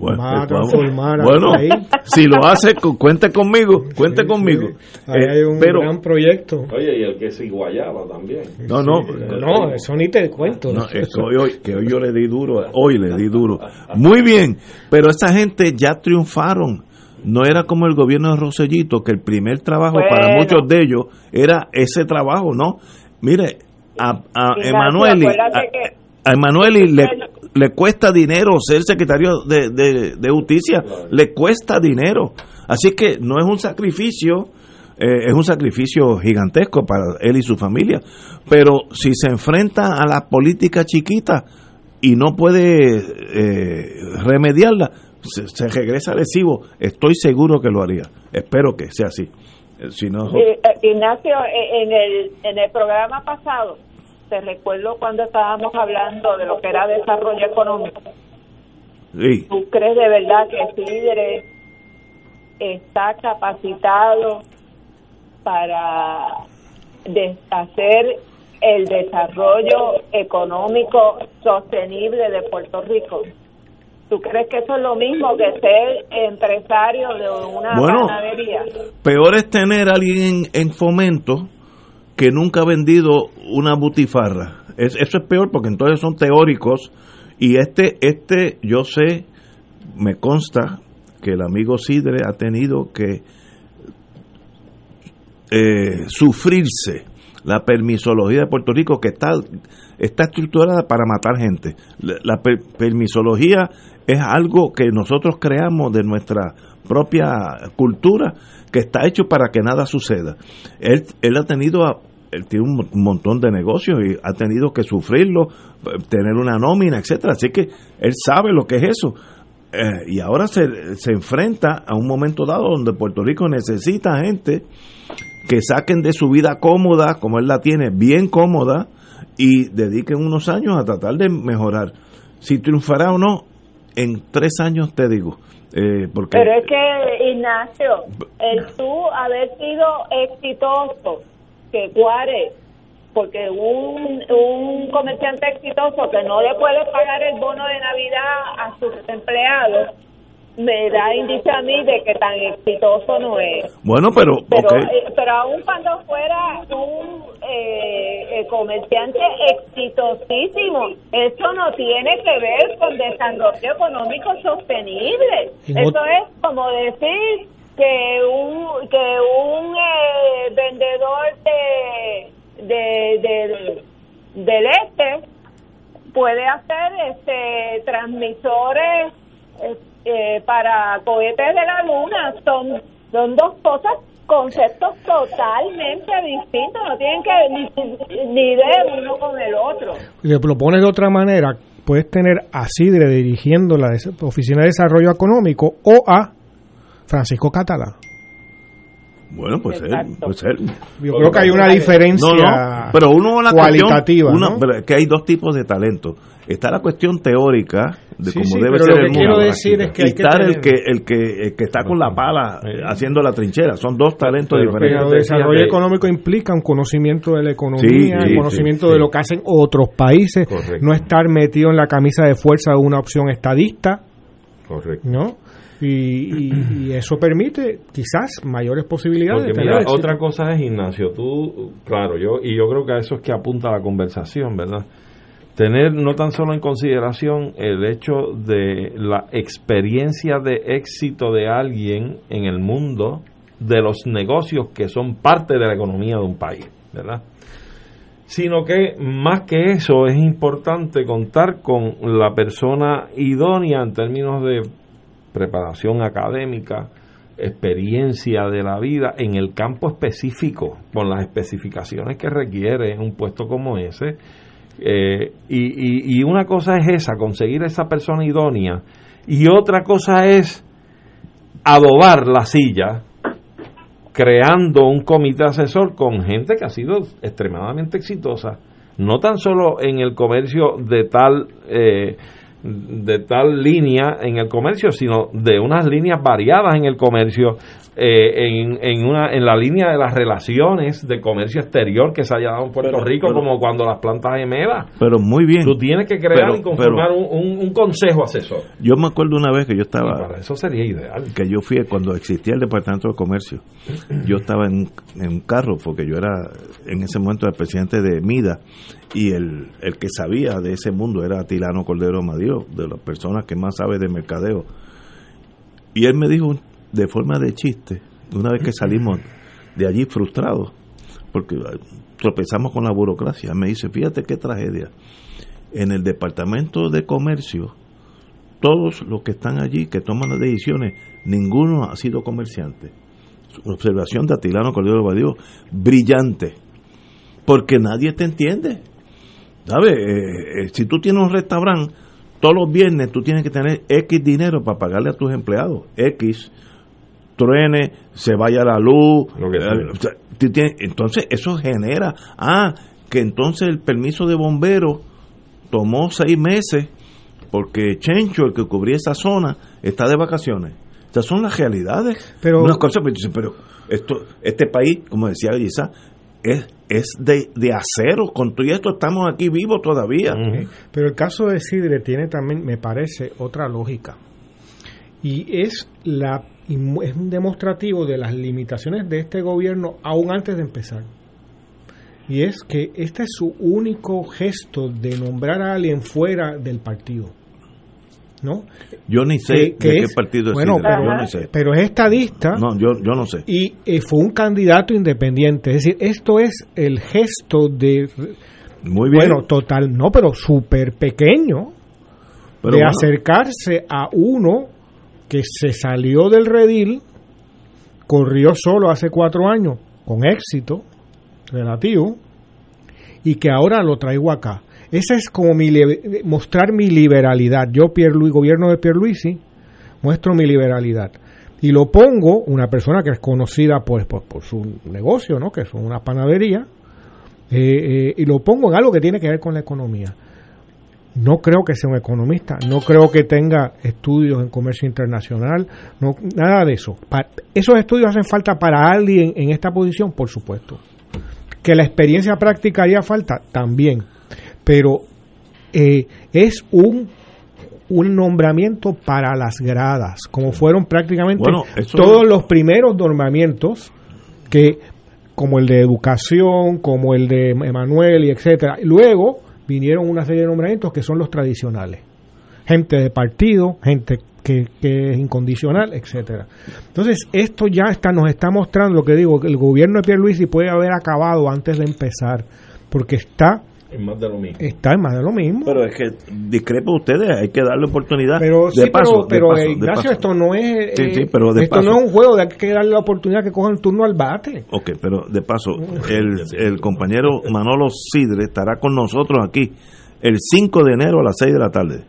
Bueno, va a pues, transformar al bueno, país. si lo hace, cu- cuente conmigo, cuente Sí, conmigo. sí. Ahí Eh, hay un pero, gran proyecto. Oye, y el que se guayaba también. no, no, No, eso ni te cuento. No, es que hoy, hoy- que hoy yo le di duro, hoy le di duro. Muy bien, pero esa gente ya triunfaron. No era como el gobierno de Rosellito, que el primer trabajo para muchos de ellos era ese trabajo, ¿no? Mire, a, a Emanueli, a, que- a Emanueli le, le cuesta dinero ser secretario de, de- de justicia, le cuesta dinero. Así que no es un sacrificio, eh, es un sacrificio gigantesco para él y su familia. Pero si se enfrenta a la política chiquita y no puede eh, remediarla, se, se regresa lesivo. Estoy seguro que lo haría. Espero que sea así. Eh, Si no, Eh, Ignacio, en el, en el programa pasado, te recuerdo cuando estábamos hablando de lo que era desarrollo económico. sí. ¿Tú crees de verdad que Sidre está capacitado para hacer el desarrollo económico sostenible de Puerto Rico? ¿Tú crees que eso es lo mismo que ser empresario de una Bueno. panadería? Peor es tener a alguien en, en fomento que nunca ha vendido una butifarra. Es- eso es peor porque entonces son teóricos y este, este, yo sé, me consta que el amigo Sidre ha tenido que eh, sufrirse la permisología de Puerto Rico que está, está estructurada para matar gente. La, la per- permisología es algo que nosotros creamos de nuestra propia cultura que está hecho para que nada suceda. Él, él ha tenido a- él tiene un mon- montón de negocios y ha tenido que sufrirlo, eh, tener una nómina, etcétera. Así que él sabe lo que es eso. Eh, y ahora se, se enfrenta a un momento dado donde Puerto Rico necesita gente que saquen de su vida cómoda, como él la tiene, bien cómoda, y dediquen unos años a tratar de mejorar. Si triunfará o no, en tres años te digo. Eh, porque Pero es que, Ignacio, el tú haber sido exitoso, que Juárez, porque un, un comerciante exitoso que no le puede pagar el bono de Navidad a sus empleados, me da indicio a mí de que tan exitoso no es. bueno, pero, Pero, ok. eh, pero aún cuando fuera un eh, eh, comerciante exitosísimo, eso no tiene que ver con desarrollo económico sostenible. En Eso es como decir que un que un eh, vendedor de, de, de- del este puede hacer este transmisores eh, eh, para cohetes de la luna. Son son dos cosas conceptos totalmente distintos. No tienen que ni, ni ver uno con el otro. Si lo pones de otra manera, puedes tener a Sidre dirigiendo la Oficina de Desarrollo Económico o a Francisco Catalá. Bueno, pues él, pues él. Yo creo que hay una diferencia No, no, pero uno la cualitativa. cuestión, ¿no? que hay dos tipos de talento. Está la cuestión teórica de Sí, cómo sí, debe pero ser lo el que mundo. quiero decir es que y hay que estar el que el que el que está con la pala haciendo la trinchera. Son dos talentos Pero Pero diferentes. el desarrollo económico implica un conocimiento de la economía, Sí, un sí, conocimiento sí, de sí. lo que hacen otros países, Correcto. no estar metido en la camisa de fuerza de una opción estadista, Correcto. ¿no? Y, y- y eso permite quizás mayores posibilidades Porque de tener mira, éxito. otra cosa es, Ignacio, tú, claro, yo y yo creo que a eso es que apunta la conversación, ¿verdad? Tener no tan solo en consideración el hecho de la experiencia de éxito de alguien en el mundo de los negocios que son parte de la economía de un país, ¿verdad? Sino que más que eso es importante contar con la persona idónea en términos de preparación académica, experiencia de la vida en el campo específico, con las especificaciones que requiere un puesto como ese. Eh, y, y- una cosa es esa, conseguir esa persona idónea, y otra cosa es adobar la silla creando un comité asesor con gente que ha sido extremadamente exitosa, no tan solo en el comercio de tal eh, de tal línea en el comercio, sino de unas líneas variadas en el comercio, eh, en, en, una, en la línea de las relaciones de comercio exterior que se haya dado en Puerto Rico, como cuando las plantas gemelas. Pero muy bien. Tú tienes que crear y conformar un, un, consejo asesor. Yo me acuerdo una vez que yo estaba. para eso sería ideal. Que yo fui cuando existía el Departamento de Comercio. Yo estaba en, en un carro, porque yo era en ese momento el presidente de MIDA y el, el que sabía de ese mundo era Tilano Cordero Madío, de las personas que más sabe de mercadeo. Y él me dijo de forma de chiste, una vez que salimos de allí frustrados, porque tropezamos con la burocracia, me dice, fíjate qué tragedia. En el departamento de comercio, todos los que están allí, que toman las decisiones, ninguno ha sido comerciante. Observación de Atilano Cordero Madío, brillante, porque nadie te entiende. ¿Sabes? Eh, eh, si tú tienes un restaurante, todos los viernes tú tienes que tener X dinero para pagarle a tus empleados. X, truene, se vaya la luz. Entonces eso genera, ah, que entonces el permiso de bombero tomó seis meses porque Chencho, el que cubría esa zona, está de vacaciones. Estas son las realidades. Pero, Unas cosas, pero esto, este país, como decía Elisa, es, es de, de, acero. Con todo esto estamos aquí vivos todavía. Pero el caso de Sidre tiene también, me parece, otra lógica. Y es, la, es un demostrativo de las limitaciones de este gobierno aún antes de empezar. Y es que este es su único gesto de nombrar a alguien fuera del partido. ¿no? Yo ni sé de qué partido es bueno, pero, es estadista. No, yo, yo no sé. Y eh, fue un candidato independiente. Es decir, esto es el gesto de. Muy bien. Bueno, total, no, pero súper pequeño. de acercarse a uno que se salió del redil, corrió solo hace cuatro años, con éxito relativo, y que ahora lo traigo acá. Esa es como mi, mostrar mi liberalidad. Yo, Pierluisi, gobierno de Pierluisi, muestro mi liberalidad. Y lo pongo, una persona que es conocida pues, por, por su negocio, ¿no? que es una panadería, eh, eh, y lo pongo en algo que tiene que ver con la economía. No creo que sea un economista, no creo que tenga estudios en comercio internacional, no, nada de eso. esos estudios hacen falta para alguien en esta posición, por supuesto. Que la experiencia práctica haría falta, también pero eh, es un un nombramiento para las gradas, como fueron prácticamente todos los primeros nombramientos que como el de educación, como el de Emanuel y etcétera. Luego vinieron una serie de nombramientos que son los tradicionales. Gente de partido, gente que, que es incondicional, etcétera. Entonces, esto ya está nos está mostrando lo que digo, el gobierno de Pierluisi puede haber acabado antes de empezar, porque está es más de lo mismo. Está en más de lo mismo. Pero es que discrepo ustedes, hay que darle oportunidad. Pero de paso, pero, Ignacio, esto no es eh, pero esto no es un juego de hay que darle la oportunidad que cojan el turno al bate. Ok, pero de paso, el, el compañero Manolo Sidre estará con nosotros aquí el 5 de enero a las 6 de la tarde.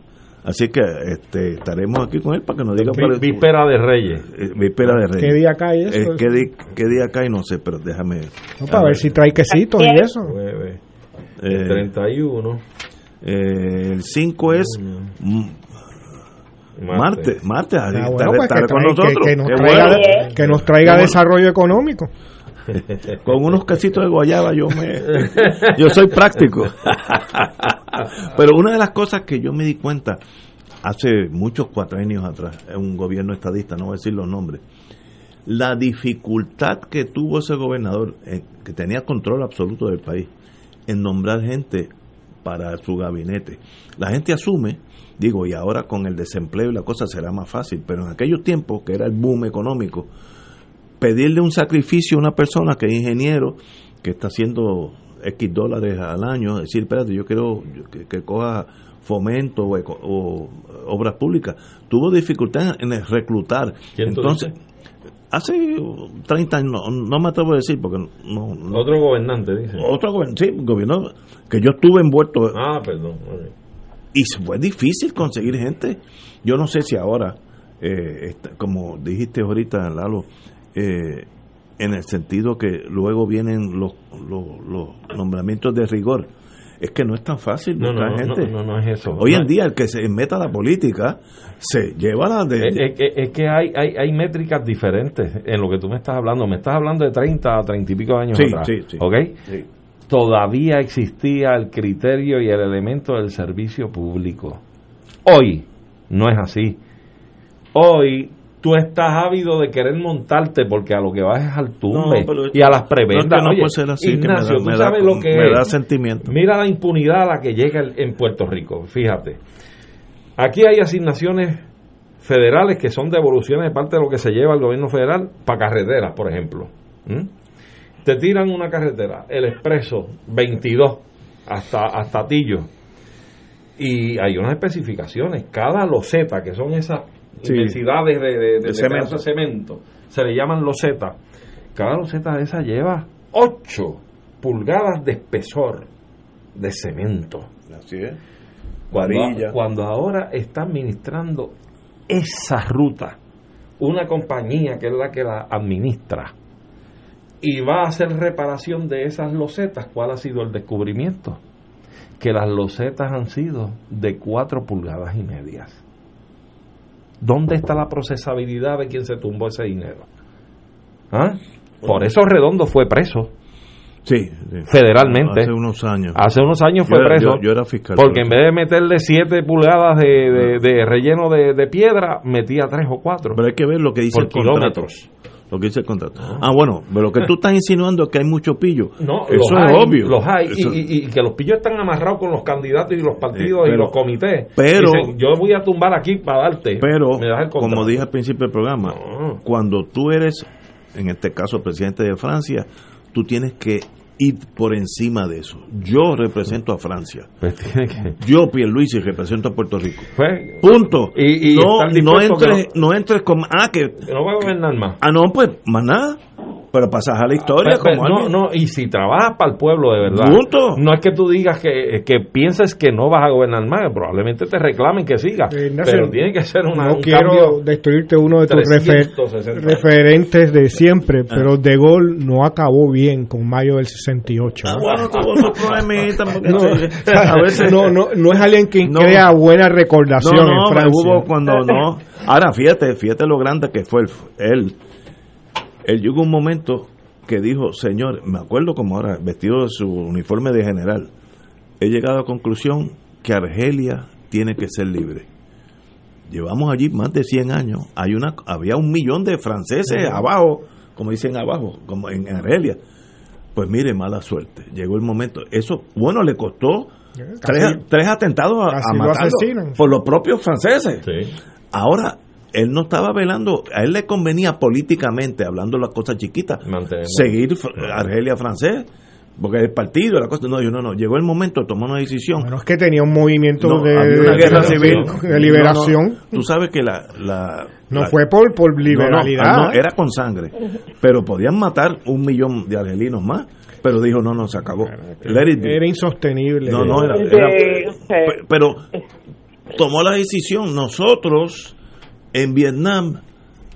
Así que este, estaremos aquí con él para que nos diga. víspera de Reyes. Eh, víspera de Reyes. ¿Qué día cae eso? Eh, ¿qué, día cae? No sé, pero déjame. para ver si trae quesitos y eso. El 31. Eh, el 5 es martes. Martes, ah, pues que, con nosotros. Que, nos traiga, que, nos traiga, desarrollo económico. con unos casitos de guayaba yo me yo soy práctico pero una de las cosas que yo me di cuenta hace muchos cuatro años atrás en un gobierno estadista no voy a decir los nombres la dificultad que tuvo ese gobernador eh, que tenía control absoluto del país en nombrar gente para su gabinete. La gente asume, digo, y ahora con el desempleo y la cosa será más fácil, pero en aquellos tiempos, que era el boom económico, pedirle un sacrificio a una persona que es ingeniero, que está haciendo X dólares al año, decir, espérate, yo quiero que, coja fomento o, obras públicas, tuvo dificultad en reclutar. Entonces, hace 30 años, no, me atrevo a decir porque no... otro gobernante, dice. Otro gobernante, sí, gobierno que yo estuve envuelto. Ah, perdón. Y fue difícil conseguir gente. Yo no sé si ahora, eh, como dijiste ahorita, Lalo, eh, en el sentido que luego vienen los, los, los nombramientos de rigor. Es que no es tan fácil No, buscar no, gente. no, no es eso. Hoy en día el que se meta a la política se lleva la de... Es, es que- es que hay, hay, hay métricas diferentes en lo que tú me estás hablando. Me estás hablando de 30 a 30 y pico años Sí, atrás. sí, sí. ¿Ok? Sí. Todavía existía el criterio y el elemento del servicio público. Hoy no es así. Hoy tú estás ávido de querer montarte porque a lo que vas es al tumbe No, pero- y a las prebendas. No, Oye, puede ser así, que me da- Ignacio, tú me da- sabes lo que me da sentimiento. Mira la impunidad a la que llega el- en Puerto Rico. Fíjate. Aquí hay asignaciones federales que son devoluciones de parte de lo que se lleva el gobierno federal para carreteras, por ejemplo. ¿Mm? Te tiran una carretera, el expreso 22 hasta, hasta Tillo. Y hay unas especificaciones. Cada loseta, que son esas Sí. inmensidades de, de- de- de cemento. se le llaman losetas. Cada loseta de esas lleva 8 pulgadas de espesor de cemento. Así es. Cuando, cuando ahora está administrando esa ruta una compañía que es la que la administra y va a hacer reparación de esas losetas, ¿cuál ha sido el descubrimiento? Que las losetas han sido de 4 pulgadas y medias. ¿Dónde está la procesabilidad de quien se tumbó ese dinero? ¿Ah? Por eso Redondo fue preso Sí, sí. federalmente. Hace unos años. Hace unos años Yo fue era- preso. yo- yo era fiscal, Porque en vez de meterle 7 pulgadas de, de- de relleno de, de piedra, metía 3 o 4. Pero hay que ver lo que dice Por el contrato. kilómetros. Lo que dice el contrato. Ah, bueno, pero lo que tú estás insinuando es que hay mucho pillo. No, Eso los es hay, obvio. Los hay. Eso- Y, y- y que los pillos están amarrados con los candidatos y los partidos y pero- los comités. pero- Dicen, yo voy a tumbar aquí para darte. Pero, como dije al principio del programa, No. cuando tú eres, en este caso, presidente de Francia, tú tienes que ir por encima de eso. Yo represento a Francia. Pues que- Yo, Pierluisi, represento a Puerto Rico. pues, Punto. Y- y no, no, entres, que no entres con... Ah, que... que no va a gobernar más. Ah, no, pues, más nada. Pero pasas a la historia como no, alguien. no, y si trabajas para el pueblo de verdad, Punto. no es que tú digas que, que pienses que no vas a gobernar más, probablemente te reclamen que sigas, Eh, Ignacio, pero tiene que ser una, no un quiero cambio. destruirte uno de tus refer- 360. referentes de siempre, Ah. pero De Gaulle no acabó bien con mayo del 68. Ah, bueno, porque No, sí, a veces- no, no, no es alguien que No. crea buena recordación No, no, en Francia. hubo cuando no. Ahora, fíjate, fíjate lo grande que fue él. Él, llegó un momento que dijo, señor, me acuerdo como ahora, vestido de su uniforme de general, he llegado a la conclusión que Argelia tiene que ser libre. Llevamos allí más de 100 años. Hay una, había un millón de franceses abajo, como dicen abajo, como en Argelia. Pues mire, mala suerte. Llegó el momento. Eso, bueno, le costó tres, Casi- tres atentados a, a lo matarlo asesinan. por los propios franceses. Sí. Ahora, él no estaba velando, a él le convenía políticamente, hablando las cosas chiquitas, seguir Argelia francés, porque el partido, la cosa, no, yo no, no, llegó el momento de tomar una decisión. Bueno, es que tenía un movimiento No, de, había una de- guerra de- civil. de liberación. No, no, tú sabes que la... la No la- fue por, por no, no, liberalidad. ah, no, era con sangre, pero podían matar un millón de argelinos más, pero dijo, no, no, se acabó. Era insostenible. No, no, era, era- pero tomó la decisión. Nosotros en Vietnam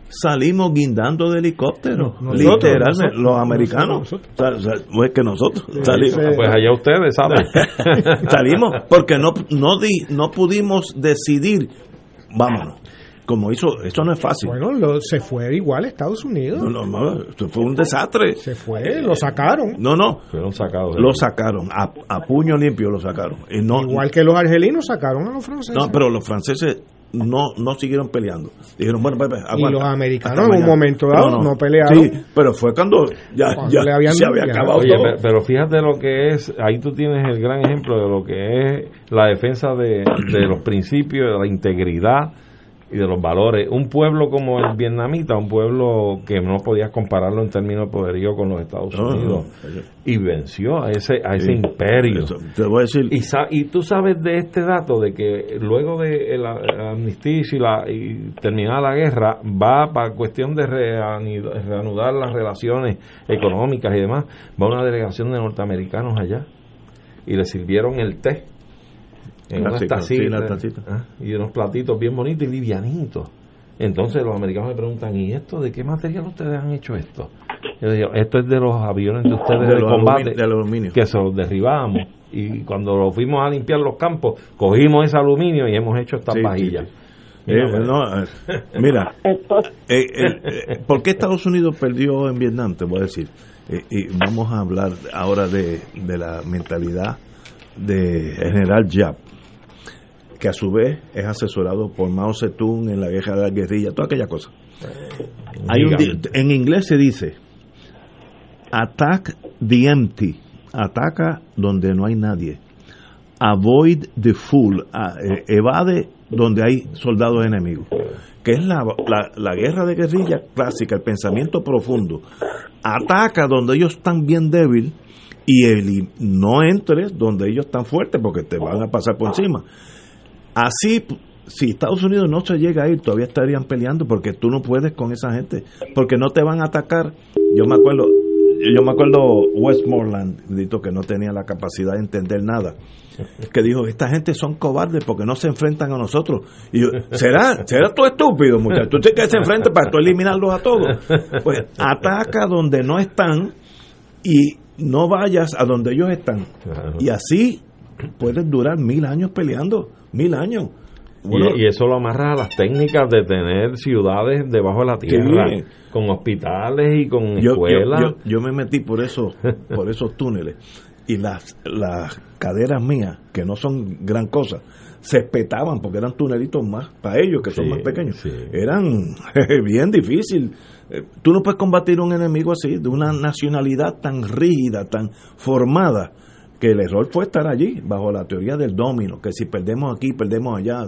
salimos guindando de helicóptero, No, nosotros, literalmente, nosotros, los americanos. nosotros. O sea, o sea, pues que nosotros salimos. Pues allá ustedes saben. salimos porque no no di- no pudimos decidir. Vámonos. Como hizo, eso no es fácil. Bueno, lo- se fue igual a Estados Unidos. No, no, no, esto fue un desastre. Se fue, lo sacaron. No, no, Fueron sacados. de lo sacaron a, a puño limpio lo sacaron. Y no, Igual que los argelinos sacaron a los franceses. No, pero los franceses no no siguieron peleando. Dijeron, bueno, pues, pues, y aguanta. los americanos en un momento dado no, pelearon. Sí, pero fue cuando ya, Cuando ya le habían- se había ya. acabado Oye, todo. pe- pero fíjate lo que es, ahí tú tienes el gran ejemplo de lo que es la defensa de, de los principios, de la integridad y de los valores. Un pueblo como el vietnamita, un pueblo que no podías compararlo en términos de poderío con los Estados No, no, Unidos, no. y venció a ese, a ese Sí. imperio. Eso, te voy a decir, Y, sa- y tú sabes de este dato de que luego de la, la amnistia y, la, y terminada la guerra va para cuestión de reanudar las relaciones económicas y demás, va una delegación de norteamericanos allá y le sirvieron el té en La unas tacita, sí, tacitas y unos platitos bien bonitos y livianitos. Entonces los americanos me preguntan, ¿y esto de qué material ustedes han hecho esto? Yo digo, esto es de los aviones de ustedes De de, combate del aluminio. que se los derribamos Y cuando lo fuimos a limpiar los campos, cogimos ese aluminio y hemos hecho estas vajillas. mira, ¿por qué Estados Unidos perdió en Vietnam? Te voy a decir. y vamos a hablar ahora de, de la mentalidad de General Yap, que a su vez es asesorado por Mao Zedong en la guerra de la guerrilla, toda aquella cosa. Hay en inglés se dice attack the empty, ataca donde no hay nadie. Avoid the fool, e, evade donde hay soldados enemigos. Que es la, la, guerra de guerrilla clásica, el pensamiento profundo. Ataca donde ellos están bien débiles y no entres donde ellos están fuertes porque te van a pasar por encima. Así, si Estados Unidos no se llega a ir, todavía estarían peleando porque tú no puedes con esa gente, porque no te van a atacar. Yo me acuerdo, yo me acuerdo Westmoreland, que no tenía la capacidad de entender nada, que dijo, esta gente son cobardes porque no se enfrentan a nosotros. Y yo, ¿será? ¿Será tú estúpido, muchacho? Tú tienes que se enfrente para tú eliminarlos a todos. Pues ataca donde no están y no vayas a donde ellos están. Y así puedes durar mil años peleando, mil años. y, eso lo amarra a las técnicas de tener ciudades debajo de la tierra, con hospitales y con escuelas. Yo, me metí por eso, por esos túneles y las, las caderas mías, que no son gran cosa, se petaban porque eran tunelitos más para ellos que son más pequeños. Eran bien difícil eh, tú no puedes combatir un enemigo así, de una nacionalidad tan rígida, tan formada, que el error fue estar allí, bajo la teoría del domino, que si perdemos aquí, perdemos allá,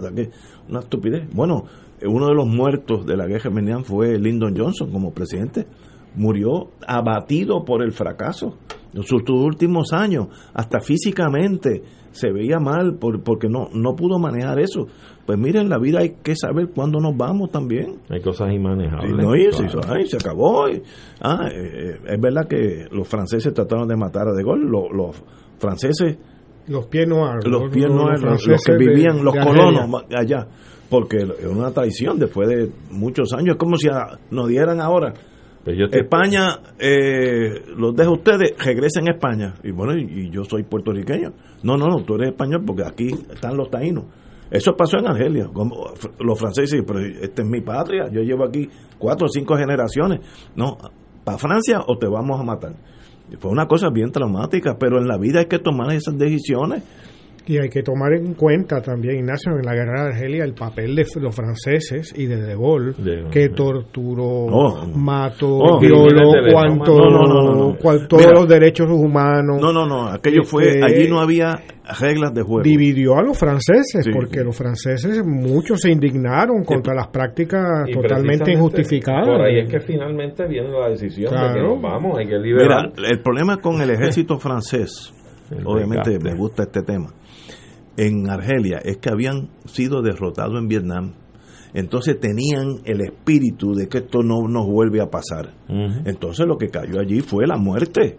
una estupidez. Bueno, uno de los muertos de la guerra Vietnam fue Lyndon Johnson como presidente. Murió abatido por el fracaso. En sus últimos años, hasta físicamente, se veía mal por, porque no, no pudo manejar eso. Pues miren, la vida hay que saber cuándo nos vamos también. Hay cosas inmanejables. no, y se acabó. ah, eh, eh, es verdad que los franceses trataron de matar a De Gaulle. Los, franceses... Los pies noirs. Los pies noirs, los, que vivían, los colonos allá. Porque es una traición después de muchos años. Es como si nos dieran ahora pues España, eh, los dejo ustedes, regresen a España. Y bueno, y, yo soy puertorriqueño. No, no, no, tú eres español porque aquí están los taínos. Eso pasó en Argelia. Como los franceses, pero esta es mi patria. Yo llevo aquí cuatro o cinco generaciones. No, para Francia o te vamos a matar. Fue una cosa bien traumática, pero en la vida hay que tomar esas decisiones y hay que tomar en cuenta también, Ignacio, en la guerra de Argelia, el papel de los franceses y de De Gaulle, que torturó, oh. mató, oh. violó cuanto, todos los derechos humanos. No, no, no, aquello fue, eh, allí no había reglas de juego. Dividió a los franceses, porque los franceses, muchos se indignaron contra las prácticas totalmente injustificadas. Por ahí es que finalmente viene la decisión de que nos vamos, hay que liberar. Mira, el problema con el ejército francés, obviamente me gusta este tema en Argelia es que habían sido derrotados en Vietnam. Entonces tenían el espíritu de que esto no nos vuelve a pasar. Entonces lo que cayó allí fue la muerte.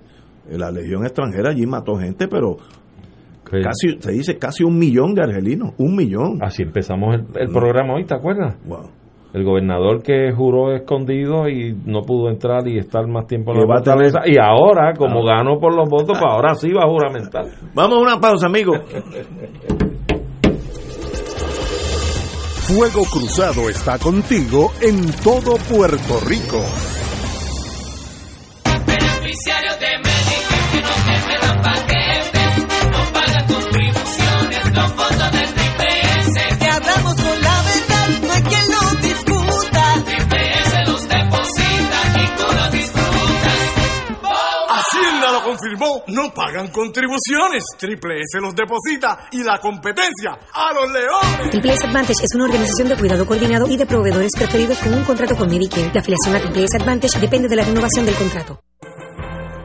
La legión extranjera allí mató gente, pero casi se dice casi un millón de argelinos, un millón. Así empezamos el, programa hoy, ¿te acuerdas? El gobernador que juró escondido y no pudo entrar y estar más tiempo en la fortaleza. Y ahora, como ah. ganó por los votos, pues ahora sí va a juramentar. Vamos a una pausa, amigos. Fuego Cruzado está contigo en todo Puerto Rico. No pagan contribuciones. Triple S los deposita y la competencia a los leones. Triple S Advantage es una organización de cuidado coordinado y de proveedores preferidos con un contrato con Medicare. La afiliación a Triple S Advantage depende de la renovación del contrato.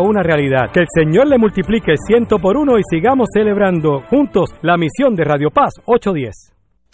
una realidad. Que el Señor le multiplique ciento por uno y sigamos celebrando juntos la misión de Radio Paz 810.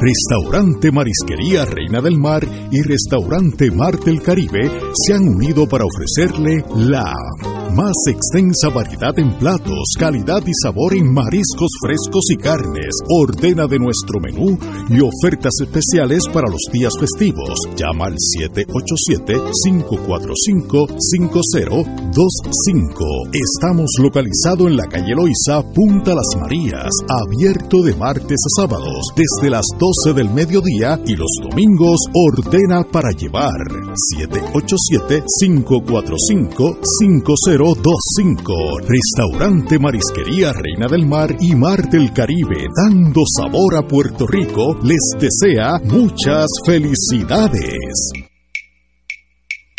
Restaurante Marisquería Reina del Mar y Restaurante Mar del Caribe se han unido para ofrecerle la más extensa variedad en platos, calidad y sabor en mariscos frescos y carnes. Ordena de nuestro menú y ofertas especiales para los días festivos. Llama al 787-545-5025. Estamos localizados en la calle Loiza, Punta Las Marías, abierto de martes a desde las 12 del mediodía y los domingos ordena para llevar 787-545-5025. Restaurante Marisquería Reina del Mar y Mar del Caribe, dando sabor a Puerto Rico, les desea muchas felicidades.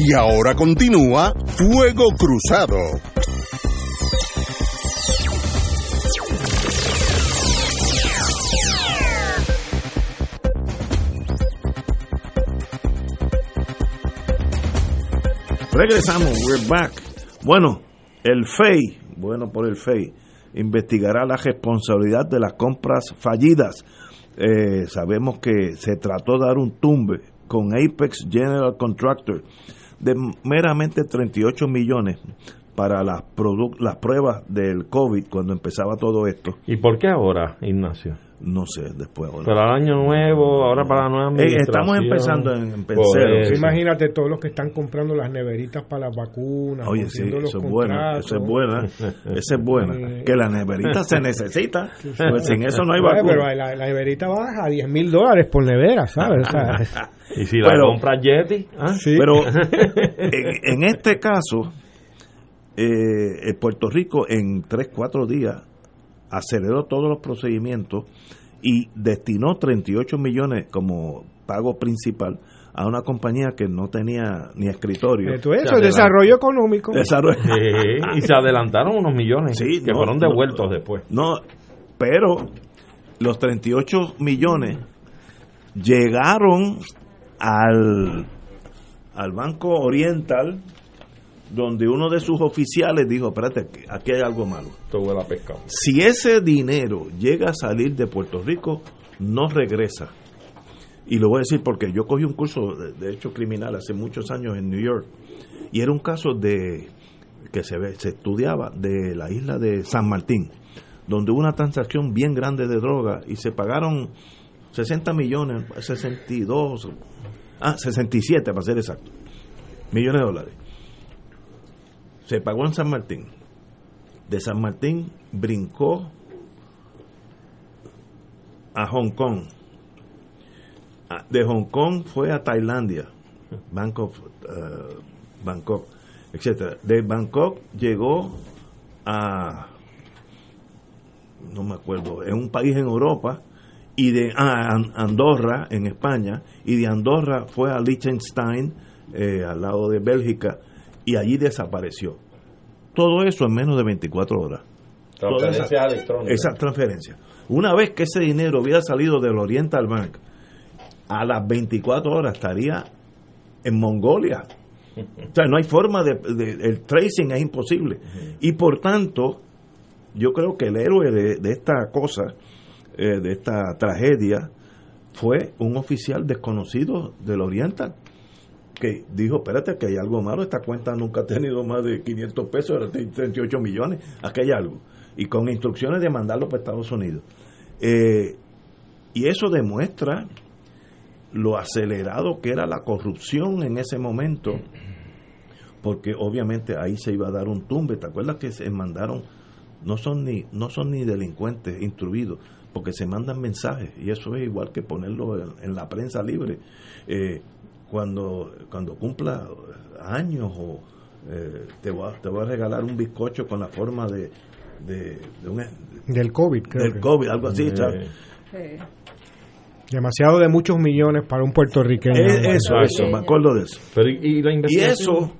Y ahora continúa Fuego Cruzado. Regresamos, we're back. Bueno, el FEI, bueno por el FEI, investigará la responsabilidad de las compras fallidas. Eh, sabemos que se trató de dar un tumbe con Apex General Contractor de meramente 38 millones para las, las pruebas del COVID cuando empezaba todo esto. ¿Y por qué ahora, Ignacio? No sé, después ahora. Para el año nuevo, ahora para la nueva Eh, estamos empezando en, en cero. eso. Imagínate todos los que están comprando las neveritas para las vacunas. Oye, sí, eso es bueno, eso es buena, esa es buena. Eh, Que la neverita se necesita, pues sin eso no hay vacuna. Pero la, la neverita baja a 10 mil dólares por nevera, ¿sabes? O sea, Y si la Pero- compra Yeti, ¿ah? Pero en, en este caso, eh, en Puerto Rico en 3, 4 días aceleró todos los procedimientos y destinó 38 millones como pago principal a una compañía que no tenía ni escritorio. Es eso, desarrollo económico. Desarrollo. Sí, y se adelantaron unos millones Sí, que no, fueron no, devueltos después. No, pero los 38 millones llegaron al, al Banco Oriental, donde uno de sus oficiales dijo, espérate, aquí hay algo malo. Pescado. Si ese dinero llega a salir de Puerto Rico, no regresa. Y lo voy a decir porque yo cogí un curso de, de hecho criminal hace muchos años en New York y era un caso de que se, ve- se estudiaba de la isla de San Martín, donde hubo una transacción bien grande de droga y se pagaron 60 millones, 62, ah, 67 para ser exacto, millones de dólares. Se pagó en San Martín. De San Martín brincó a Hong Kong. De Hong Kong fue a Tailandia, Bangkok, eh, Bangkok, etcétera. De Bangkok llegó a no me acuerdo, en un país en Europa y de An- Andorra en España y de Andorra fue a Liechtenstein eh, al lado de Bélgica y allí desapareció. Todo eso en menos de 24 horas. Transferencia electrónica. Esa transferencia. Una vez que ese dinero hubiera salido del Oriental Bank, a las 24 horas estaría en Mongolia. O sea, no hay forma de, de- el tracing es imposible. Y por tanto, yo creo que el héroe de, de esta cosa, eh, de esta tragedia, fue un oficial desconocido del Oriental que dijo, espérate, que hay algo malo, esta cuenta nunca ha tenido más de 500 pesos, ahora tiene 38 millones, aquí hay algo. Y con instrucciones de mandarlo para Estados Unidos. Eh, y eso demuestra lo acelerado que era la corrupción en ese momento, porque obviamente ahí se iba a dar un tumbe. ¿Te acuerdas que se mandaron? No son ni, no son ni delincuentes instruidos, porque se mandan mensajes, y eso es igual que ponerlo en, la prensa libre. Eh, cuando, cuando cumpla años o eh, te, voy a, te voy a regalar un bizcocho con la forma de, de, de un, Del COVID, creo. del que. COVID, algo así. Eh. Demasiado de muchos millones para un puertorriqueño. Eh, eso, eso, me acuerdo de eso. Pero, y, y la Y eso,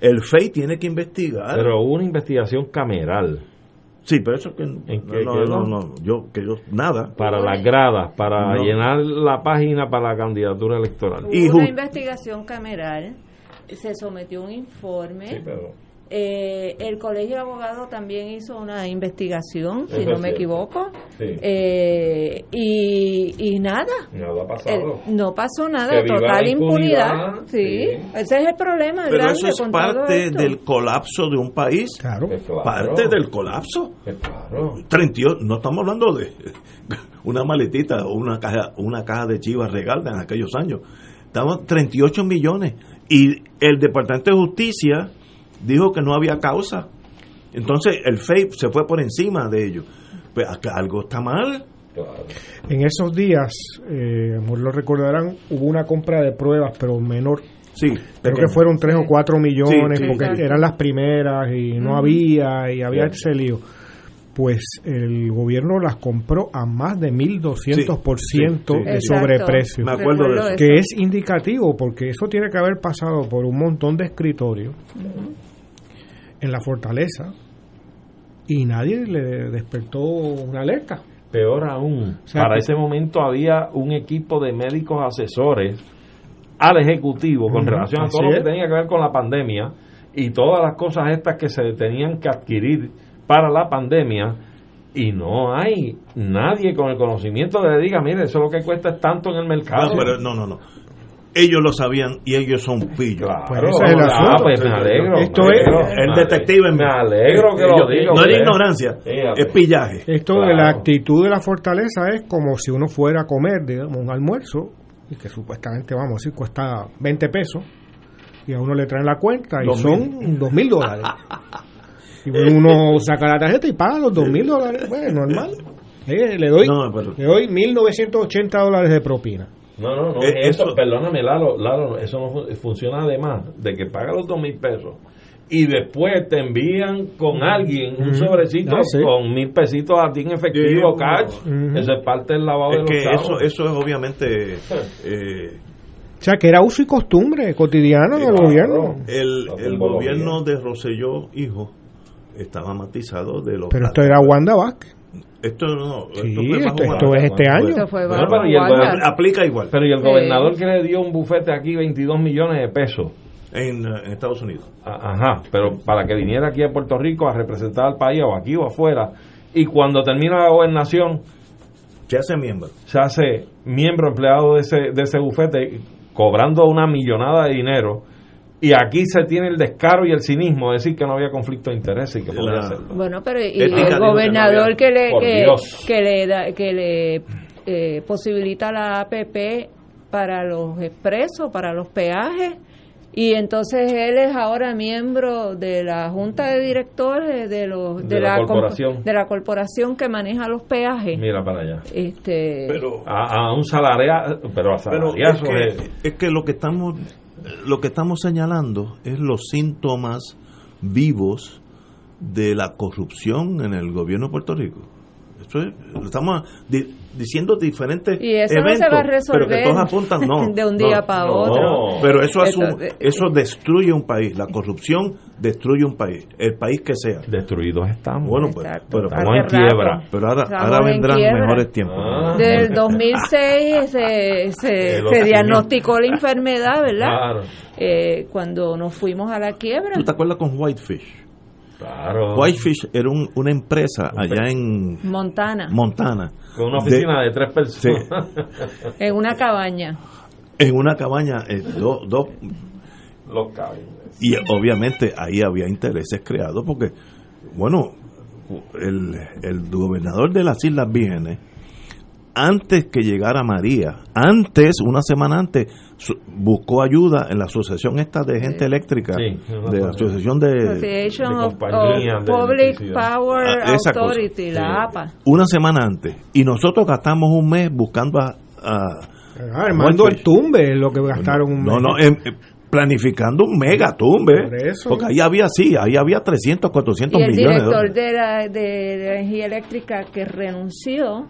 el FEI tiene que investigar. Pero una investigación cameral. Sí, pero eso que. ¿En qué no, quedó? no, no, yo, que yo, nada. Para las gradas, para No. llenar la página para la candidatura electoral. Y Hubo una ju- investigación cameral, se sometió un informe. Sí, pero- Eh, el Colegio de Abogados también hizo una investigación, si no me cierto. equivoco. Sí. Eh, y, y nada. Nada ha Eh, pasado. no pasó nada, total impunidad. impunidad, Sí. sí. ese es el problema Pero grande eso es con todo parte esto. del colapso de un país. Claro. Parte del colapso. Claro. 38, no estamos hablando de una maletita o una caja, una caja de chivas regal en aquellos años. Estamos 38 millones. Y el Departamento de Justicia dijo que no había causa. Entonces el FEI se fue por encima de ello. Pues algo está mal. En esos días, eh, amor, lo recordarán, hubo una compra de pruebas, pero menor. Sí, Creo que fueron 3 o 4 millones, Sí, sí, porque eran las primeras y no había, y había ese lío. Pues el gobierno las compró a más de 1.200% Sí, sí, sí. de sobreprecio. Me acuerdo de eso. que es indicativo porque eso tiene que haber pasado por un montón de escritorios en la fortaleza y nadie le despertó una alerta. Peor aún, sea, para que- ese momento había un equipo de médicos asesores al Ejecutivo con relación a todo lo que es. tenía que ver con la pandemia y todas las cosas estas que se tenían que adquirir para la pandemia y no hay nadie con el conocimiento de le diga, mire, eso lo que cuesta es tanto en el mercado. No, pero no, no, no. Ellos lo sabían y ellos son pillos. Claro, Pues ese es el ah, asunto. pues me alegro. Esto me es- el me detective en Me alegro que lo diga. no es usted. ignorancia, es pillaje. Esto de la actitud de la fortaleza es como si uno fuera a comer, digamos, un almuerzo, y que supuestamente, vamos a decir, cuesta 20 pesos, y a uno le traen la cuenta y Dos son dos mil dólares. Y uno saca la tarjeta y paga los dos mil dólares. Bueno, normal. Eh, le doy No, pero- le doy 1.980 dólares de propina. No, no, no, Eh, eso, eso- perdóname, Lalo, Lalo, eso no fu- funciona además de que paga los dos mil pesos y después te envían con alguien un sobrecito Ah, sí. con mil pesitos a ti en efectivo, Sí, cash. Ujú. Eso es parte del lavado de Es los que eso, eso es obviamente eh, O sea, que era uso y costumbre cotidiano del gobierno. el, gobierno de Rosselló, hijo, estaba matizado de los... Pero esto era Wanda Vázquez. Esto no, Sí, esto fue esto, es este año. Esto fue Bueno, bajo pero y el Wanda. gobierno- Aplica igual Pero y el Sí. gobernador que le dio un bufete aquí 22 millones de pesos. en, eh, en Estados Unidos. A- Ajá, pero para que viniera aquí a Puerto Rico a representar al país o aquí o afuera. Y cuando termina la gobernación, Se hace miembro. se hace miembro empleado de ese, de ese bufete cobrando una millonada de dinero y aquí se tiene el descaro y el cinismo de decir que no había conflicto de interés y que podía hacerlo. Bueno, pero y que el no gobernador había- que le que, le da- que le eh, posibilita la APP para los expresos, para los peajes y entonces él es ahora miembro de la junta de directores de los De la corporación. de la corporación que maneja los peajes. Mira para allá. Este Pero, A, a un salario, pero a pero salariazo es, de- que, es que lo que estamos lo que estamos señalando es los síntomas vivos de la corrupción en el gobierno de Puerto Rico. Eso es, diciendo diferentes y eso eventos, no se va a pero resolver que todos apuntan no. de un día no, para no. otro. Pero eso, eh, eso destruye un país. La corrupción destruye un país, el país que sea. destruidos estamos. Bueno, pues, Exacto. pero, Estamos en quiebra. rato. pero ahora, ahora en vendrán mejores tiempos. Ah. Del 2006 se, se, Eh, se diagnosticó la enfermedad, ¿verdad? Claro, Eh, cuando nos fuimos a la quiebra. ¿Tú te acuerdas con Whitefish? Claro. Whitefish era un- una empresa allá en Montana, Montana, Con una oficina de, tres personas. en una cabaña. en una cabaña, eh, do- dos los caben. Y obviamente ahí había intereses creados porque, bueno, el, el gobernador de las Islas Vírgenes, antes que llegara María, antes, una semana antes, su- buscó ayuda en la asociación esta de gente eléctrica, Sí, de la asociación de... Association de of, of Public. Power Ah, cosa. Authority, la APA. Una semana antes. Y nosotros gastamos un mes buscando a... a- Ah, Armando el tumbe es lo que gastaron un No, mes. no, em- em, planificando un megatumbe. Por eso. Porque ahí había, sí, ahí había 300, 400 Y el millones director de la, de, de energía eléctrica que renunció,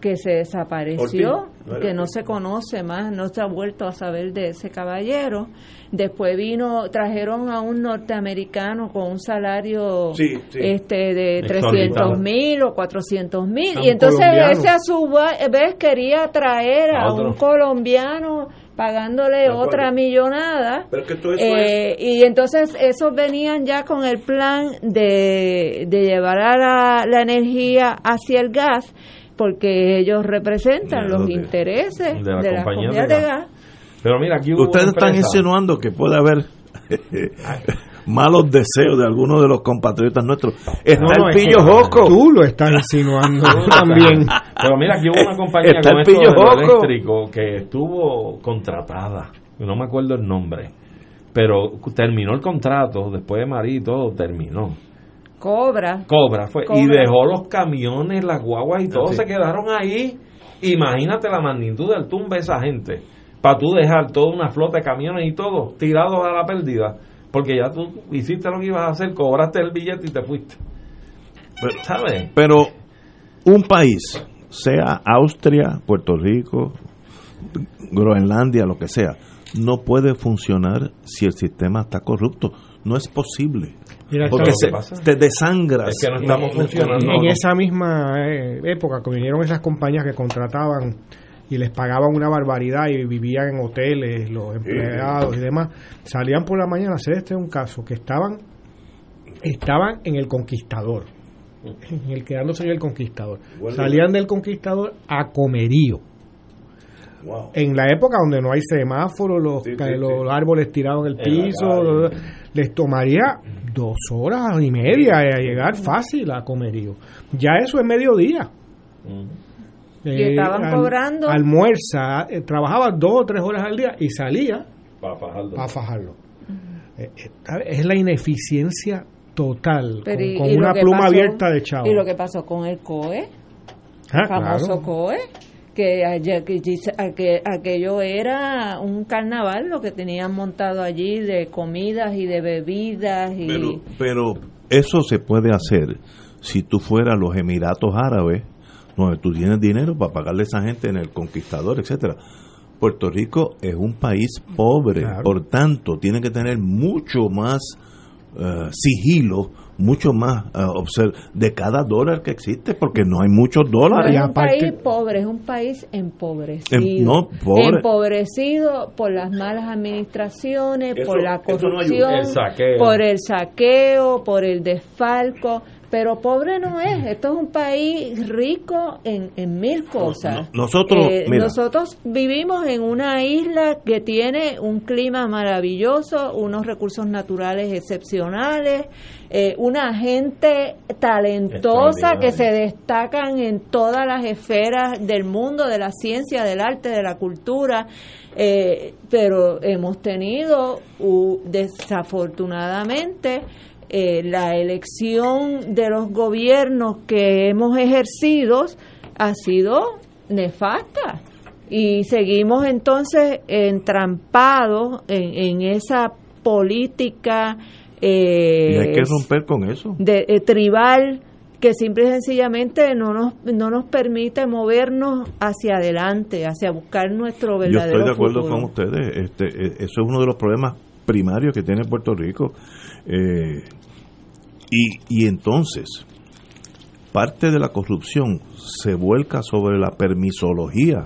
que se desapareció, Ortiz, ¿no era que no se conoce más, no se ha vuelto a saber de ese caballero. Después vino, trajeron a un norteamericano con un salario Sí, sí. este de Exorbitante. 300 mil o 400 mil. A Y entonces colombiano. ese a su vez quería traer a, un colombiano pagándole otra millonada. Pero es que todo eso Eh, y entonces esos venían ya con el plan de, de llevar a la, la energía hacia el gas, porque ellos representan los de- intereses de la de las compañía compañías de gas. gas. Pero mira, aquí hubo Ustedes están insinuando que puede haber malos deseos de algunos de los compatriotas nuestros. Está No, no, el es pillo Joco. Tú lo estás insinuando también. Pero mira, aquí hubo una compañía Está con el pillo eléctrico que estuvo contratada. No me acuerdo el nombre. Pero terminó el contrato, después de María y todo, terminó. Cobra. Cobra fue. Y dejó los camiones, las guaguas y todo, Sí. se quedaron ahí. Imagínate la magnitud del tumbe de esa gente. Para tú dejar toda una flota de camiones y todo tirados a la pérdida. Porque ya tú hiciste lo que ibas a hacer, cobraste el billete y te fuiste. Pero, ¿Sabes? pero un país, sea Austria, Puerto Rico, Groenlandia, lo que sea, no puede funcionar si el sistema está corrupto. No es posible. Mira, Porque se, te desangras. Es que no estamos en- funcionando. En esa misma eh, época que vinieron esas compañías que contrataban y les pagaban una barbaridad y vivían en hoteles, los empleados y demás, salían por la mañana a hacer este un caso, que estaban estaban en el conquistador, en el quedándose en el conquistador. Salían del conquistador a comerío. Wow. En la época donde no hay semáforos, los, Sí, sí, que los sí. árboles tirados en el En la piso. Les tomaría dos horas y media a llegar fácil a comerío. Ya eso es mediodía. Mm. Y estaban cobrando. Almuerza, eh, trabajaba dos o tres horas al día y salía Para Fajardo. para fajarlo. Eh, es la ineficiencia total, Pero con, y- con y lo una pluma pasó- abierta de chavo. Y lo que pasó con el COE, Ah, famoso claro. COE, que, ayer- que dice- que aquello era un carnaval lo que tenían montado allí de comidas y de bebidas y Pero, pero eso se puede hacer si tú fueras a los Emiratos Árabes, donde tú tienes dinero para pagarle a esa gente en el conquistador, etcétera. Puerto Rico es un país pobre, Claro. por tanto, tiene que tener mucho más eh, sigilo, mucho más obser- de cada dólar que existe, porque no hay muchos no dólares. es un aparte- país pobre, es un país empobrecido. Em- no, pobre. Empobrecido por las malas administraciones, Eso- por la no corrupción, El saqueo. por el saqueo, por el desfalco. Pero pobre no es, esto es un país rico en, en mil cosas. No- nosotros, Eh, nosotros vivimos en una isla que tiene un clima maravilloso, unos recursos naturales excepcionales, eh, una gente talentosa que se destacan en todas las esferas del mundo, de la ciencia, del arte, de la cultura, eh, pero hemos tenido, u- desafortunadamente, eh, la elección de los gobiernos que hemos ejercido ha sido nefasta y seguimos entonces entrampados en, en esa política eh, y hay que romper con eso. de, eh, tribal que simple y sencillamente no nos no nos permite movernos hacia adelante, hacia buscar nuestro Yo verdadero estoy de acuerdo futuro. con ustedes. Este, eh, eso es uno de los problemas primarios que tiene Puerto Rico. Eh, y, y entonces, parte de la corrupción se vuelca sobre la permisología.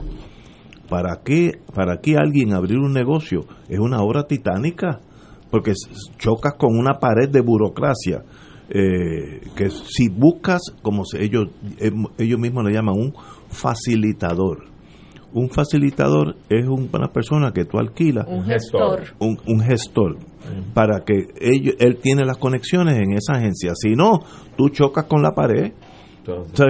¿Para qué, ¿Para qué alguien abrir un negocio? Es una obra titánica, porque chocas con una pared de burocracia. eh, que si buscas, como ellos, em- ellos mismos le llaman un facilitador, Un facilitador es una persona que tú alquilas. Un gestor. Un, un gestor. Para que ellos, él tiene las conexiones en esa agencia. Si no, tú chocas con la pared. Sea,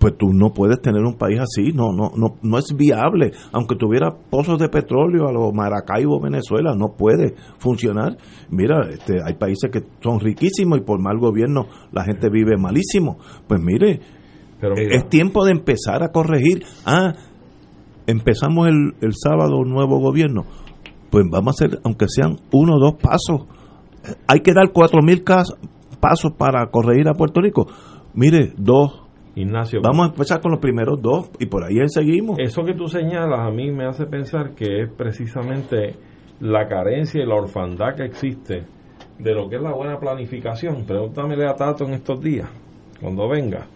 pues tú no puedes tener un país así, no, no, no, no es viable, aunque tuviera pozos de petróleo a los Maracaibo, Venezuela, no puede funcionar. Mira, este, hay países que son riquísimos y por mal gobierno la gente vive malísimo. Pues mire, Pero eh, mira. es tiempo de empezar a corregir. Ah, empezamos el, el sábado un nuevo gobierno, pues vamos a hacer, aunque sean uno o dos pasos. Hay que dar cuatro mil pasos para corregir a Puerto Rico. Mire, dos. Ignacio, Vamos a empezar con los primeros dos y por ahí seguimos. Eso que tú señalas a mí me hace pensar que es precisamente la carencia y la orfandad que existe de lo que es la buena planificación. Pregúntamele a Tato en estos días, cuando venga.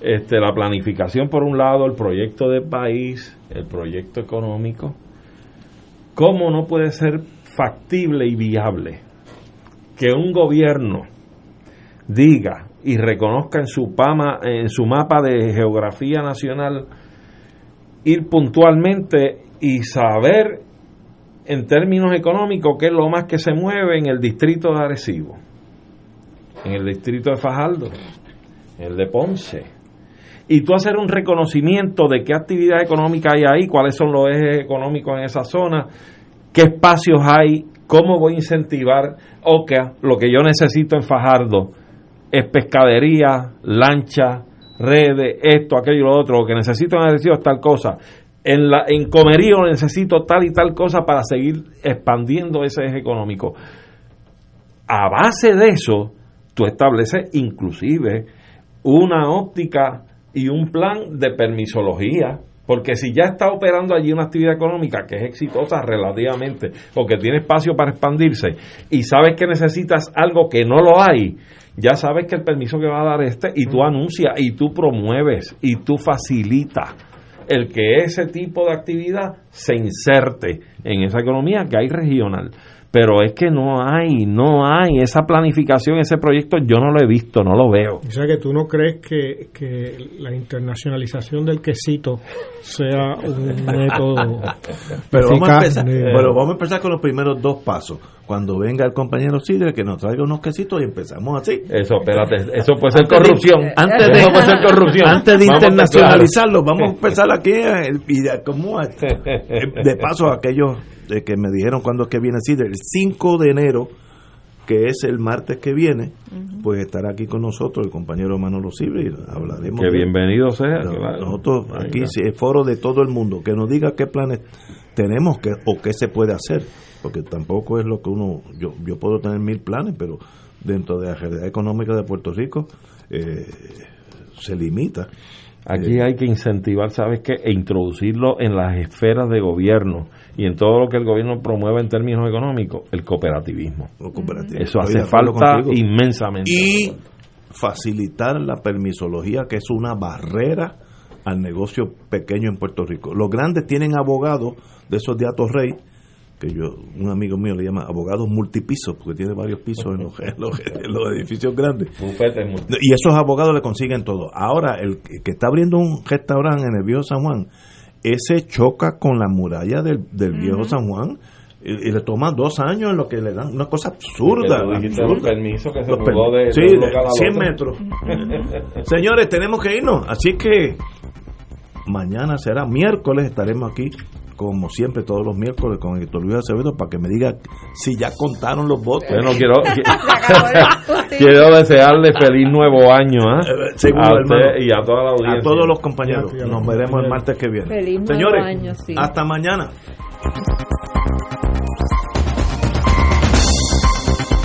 Este, la planificación por un lado, el proyecto de país, el proyecto económico. ¿Cómo no puede ser factible y viable que un gobierno diga y reconozca en su, pama, en su mapa de geografía nacional ir puntualmente y saber en términos económicos qué es lo más que se mueve en el distrito de Arecibo, en el distrito de Fajardo, en el de Ponce. Y tú hacer un reconocimiento de qué actividad económica hay ahí, cuáles son los ejes económicos en esa zona, qué espacios hay, cómo voy a incentivar, o lo que yo necesito en Fajardo es pescadería, lancha, redes, esto, aquello y lo otro, lo que necesito en Arecibo es tal cosa. En, la, en Comerío necesito tal y tal cosa para seguir expandiendo ese eje económico. A base de eso, tú estableces inclusive una óptica y un plan de permisología, porque si ya está operando allí una actividad económica que es exitosa relativamente, o que tiene espacio para expandirse, y sabes que necesitas algo que no lo hay, ya sabes que el permiso que va a dar este, y tú anuncias, y tú promueves, y tú facilitas el que ese tipo de actividad se inserte en esa economía que hay regional. Pero es que no hay, no hay esa planificación, ese proyecto, yo no lo he visto, no lo veo. O sea que tú no crees que, que la internacionalización del quesito sea un método Pero vamos, a empezar, de- pero vamos a empezar con los primeros dos pasos. Cuando venga el compañero Sidre que nos traiga unos quesitos y empezamos así. Eso, espérate, eso puede ser Antes de- corrupción. Antes de, Eso puede ser corrupción. Antes de Vamos a estar internacionalizarlo, vamos a empezar aquí eh, y de, como, eh, de paso aquellos de que me dijeron cuándo es que viene Sidre, el 5 de enero, que es el martes que viene, pues estará aquí con nosotros el compañero Manolo Sidre y hablaremos. Que bienvenido sea. no, claro. Nosotros aquí sí, es foro de todo el mundo, que nos diga qué planes tenemos que, o qué se puede hacer, porque tampoco es lo que uno, yo, yo puedo tener mil planes, pero dentro de la realidad económica de Puerto Rico eh, se limita. Aquí hay que incentivar, ¿sabes qué? E introducirlo en las esferas de gobierno y en todo lo que el gobierno promueve en términos económicos, el cooperativismo. Eso hace falta contigo. inmensamente. Y facilitar la permisología, que es una barrera al negocio pequeño en Puerto Rico. Los grandes tienen abogados de esos de Atos Rey, que yo, un amigo mío le llama abogados multipisos, porque tiene varios pisos en los, en los- en los edificios grandes. Y esos abogados le consiguen todo. Ahora, el que que está abriendo un restaurante en el viejo San Juan, ese choca con la muralla del, del viejo San Juan y, y le toma dos años en lo que le dan una cosa absurda. Absurda. los permisos que se de- sí, de un de local a 100 otro. metros. Señores, tenemos que irnos. Así que mañana será miércoles, estaremos aquí como siempre todos los miércoles con Héctor Luis Acevedo para que me diga si ya contaron los votos. Bueno, quiero, quiero desearle feliz nuevo año ¿ah? Eh, seguro, a usted hermano. y a toda la audiencia. A todos los compañeros. Nos veremos el martes que viene. Feliz nuevo año, sí. hasta mañana.